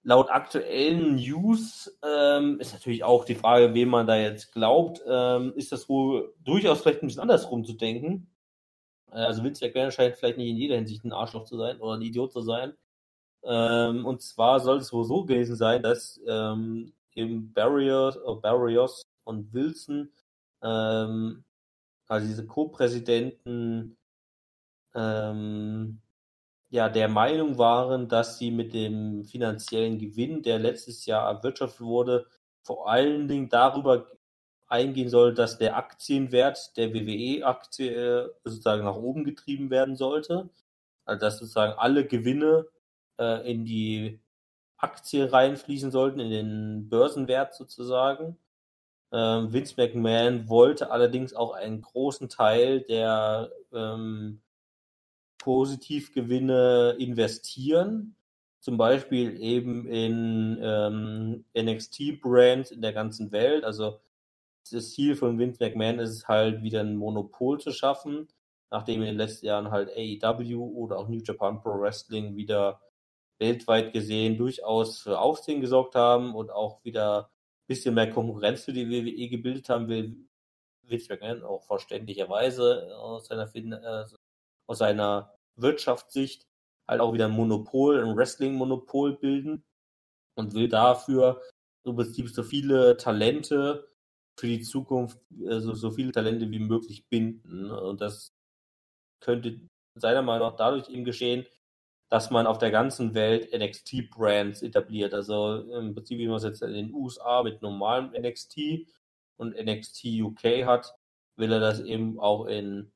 Laut aktuellen News ähm, ist natürlich auch die Frage, wem man da jetzt glaubt, ähm, ist das wohl durchaus vielleicht ein bisschen andersrum zu denken. Äh, Also Vince McMahon scheint vielleicht nicht in jeder Hinsicht ein Arschloch zu sein oder ein Idiot zu sein. Ähm, und zwar soll es wohl so gewesen sein, dass ähm, eben Barrios, äh, Barrios und Wilson, ähm, also diese Co-Präsidenten, ähm, ja, der Meinung waren, dass sie mit dem finanziellen Gewinn, der letztes Jahr erwirtschaftet wurde, vor allen Dingen darüber eingehen soll, dass der Aktienwert der WWE-Aktie äh, sozusagen nach oben getrieben werden sollte. Also dass sozusagen alle Gewinne äh, in die Aktie reinfließen sollten, in den Börsenwert sozusagen. Ähm, Vince McMahon wollte allerdings auch einen großen Teil der ähm, Positivgewinne investieren, zum Beispiel eben in ähm, NXT-Brands in der ganzen Welt. Also das Ziel von Vince McMahon ist es halt wieder ein Monopol zu schaffen, nachdem in den letzten Jahren halt AEW oder auch New Japan Pro Wrestling wieder weltweit gesehen durchaus für Aufsehen gesorgt haben und auch wieder ein bisschen mehr Konkurrenz für die WWE gebildet haben, will Vince McMahon auch verständlicherweise aus seiner, fin äh, aus seiner Wirtschaftssicht halt auch wieder ein Monopol, ein Wrestling-Monopol bilden und will dafür im so viele Talente für die Zukunft, also so viele Talente wie möglich binden. Und das könnte seiner Meinung nach dadurch eben geschehen, dass man auf der ganzen Welt NXT-Brands etabliert. Also im Prinzip, wie man es jetzt in den USA mit normalem NXT und NXT UK hat, will er das eben auch in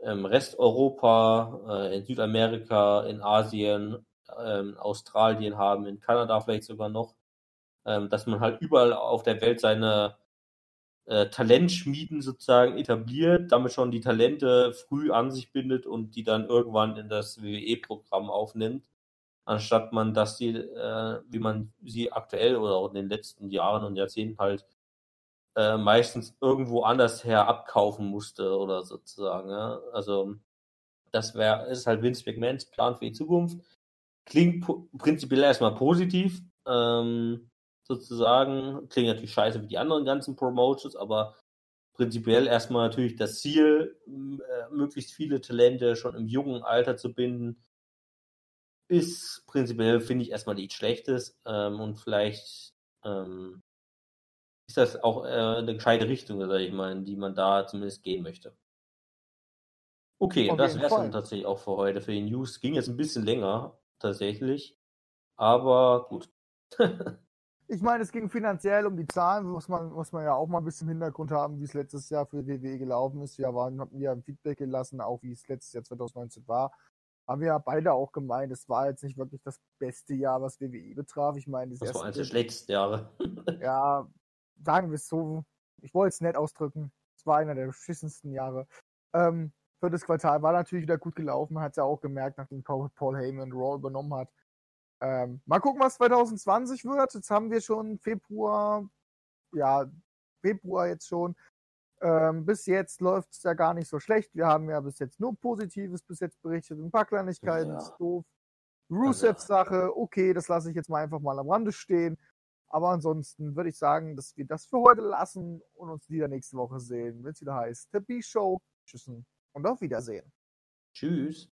ähm, Resteuropa, äh, in Südamerika, in Asien, ähm, Australien haben, in Kanada vielleicht sogar noch, ähm, dass man halt überall auf der Welt seine äh, Talentschmieden sozusagen etabliert, damit schon die Talente früh an sich bindet und die dann irgendwann in das WWE-Programm aufnimmt, anstatt man dass die, äh, wie man sie aktuell oder auch in den letzten Jahren und Jahrzehnten halt äh, meistens irgendwo anders her abkaufen musste oder sozusagen. Ja? Also das wäre, ist halt Vince McMahons Plan für die Zukunft. Klingt prinzipiell erstmal positiv, ähm, sozusagen. Klingt natürlich scheiße wie die anderen ganzen Promotions, aber prinzipiell erstmal natürlich das Ziel, äh, möglichst viele Talente schon im jungen Alter zu binden, ist prinzipiell, finde ich, erstmal nichts Schlechtes ähm, und vielleicht ähm, ist das auch äh, eine gescheite Richtung, sage ich mal, in die man da zumindest gehen möchte. Okay, Auf das wäre es dann tatsächlich auch für heute. Für die News ging jetzt ein bisschen länger, tatsächlich. Aber gut. [LAUGHS] Ich meine, es ging finanziell um die Zahlen, muss man, muss man ja auch mal ein bisschen im Hintergrund haben, wie es letztes Jahr für WWE gelaufen ist. Wir waren, haben ja ein Feedback gelassen, auch wie es letztes Jahr 2019 war. Haben wir ja beide auch gemeint, es war jetzt nicht wirklich das beste Jahr, was WWE betraf. Ich meine, das, Das war erste eines der schlechtesten Jahre. ja, sagen wir es so, ich wollte es nett ausdrücken. Es war einer der beschissensten Jahre. Ähm, für das Quartal war natürlich wieder gut gelaufen, hat es ja auch gemerkt, nachdem Paul, Heyman Raw übernommen hat. Ähm, mal gucken, was 2020 wird. Jetzt haben wir schon Februar, ja, Februar jetzt schon. Ähm, bis jetzt läuft es ja gar nicht so schlecht. Wir haben ja bis jetzt nur Positives bis jetzt berichtet. Ein paar Kleinigkeiten Ja. ist doof. Rusev-Sache, okay, das lasse ich jetzt mal einfach mal am Rande stehen. Aber ansonsten würde ich sagen, dass wir das für heute lassen und uns wieder nächste Woche sehen, wenn es wieder heißt The B-Show. Tschüss und auf Wiedersehen. Tschüss.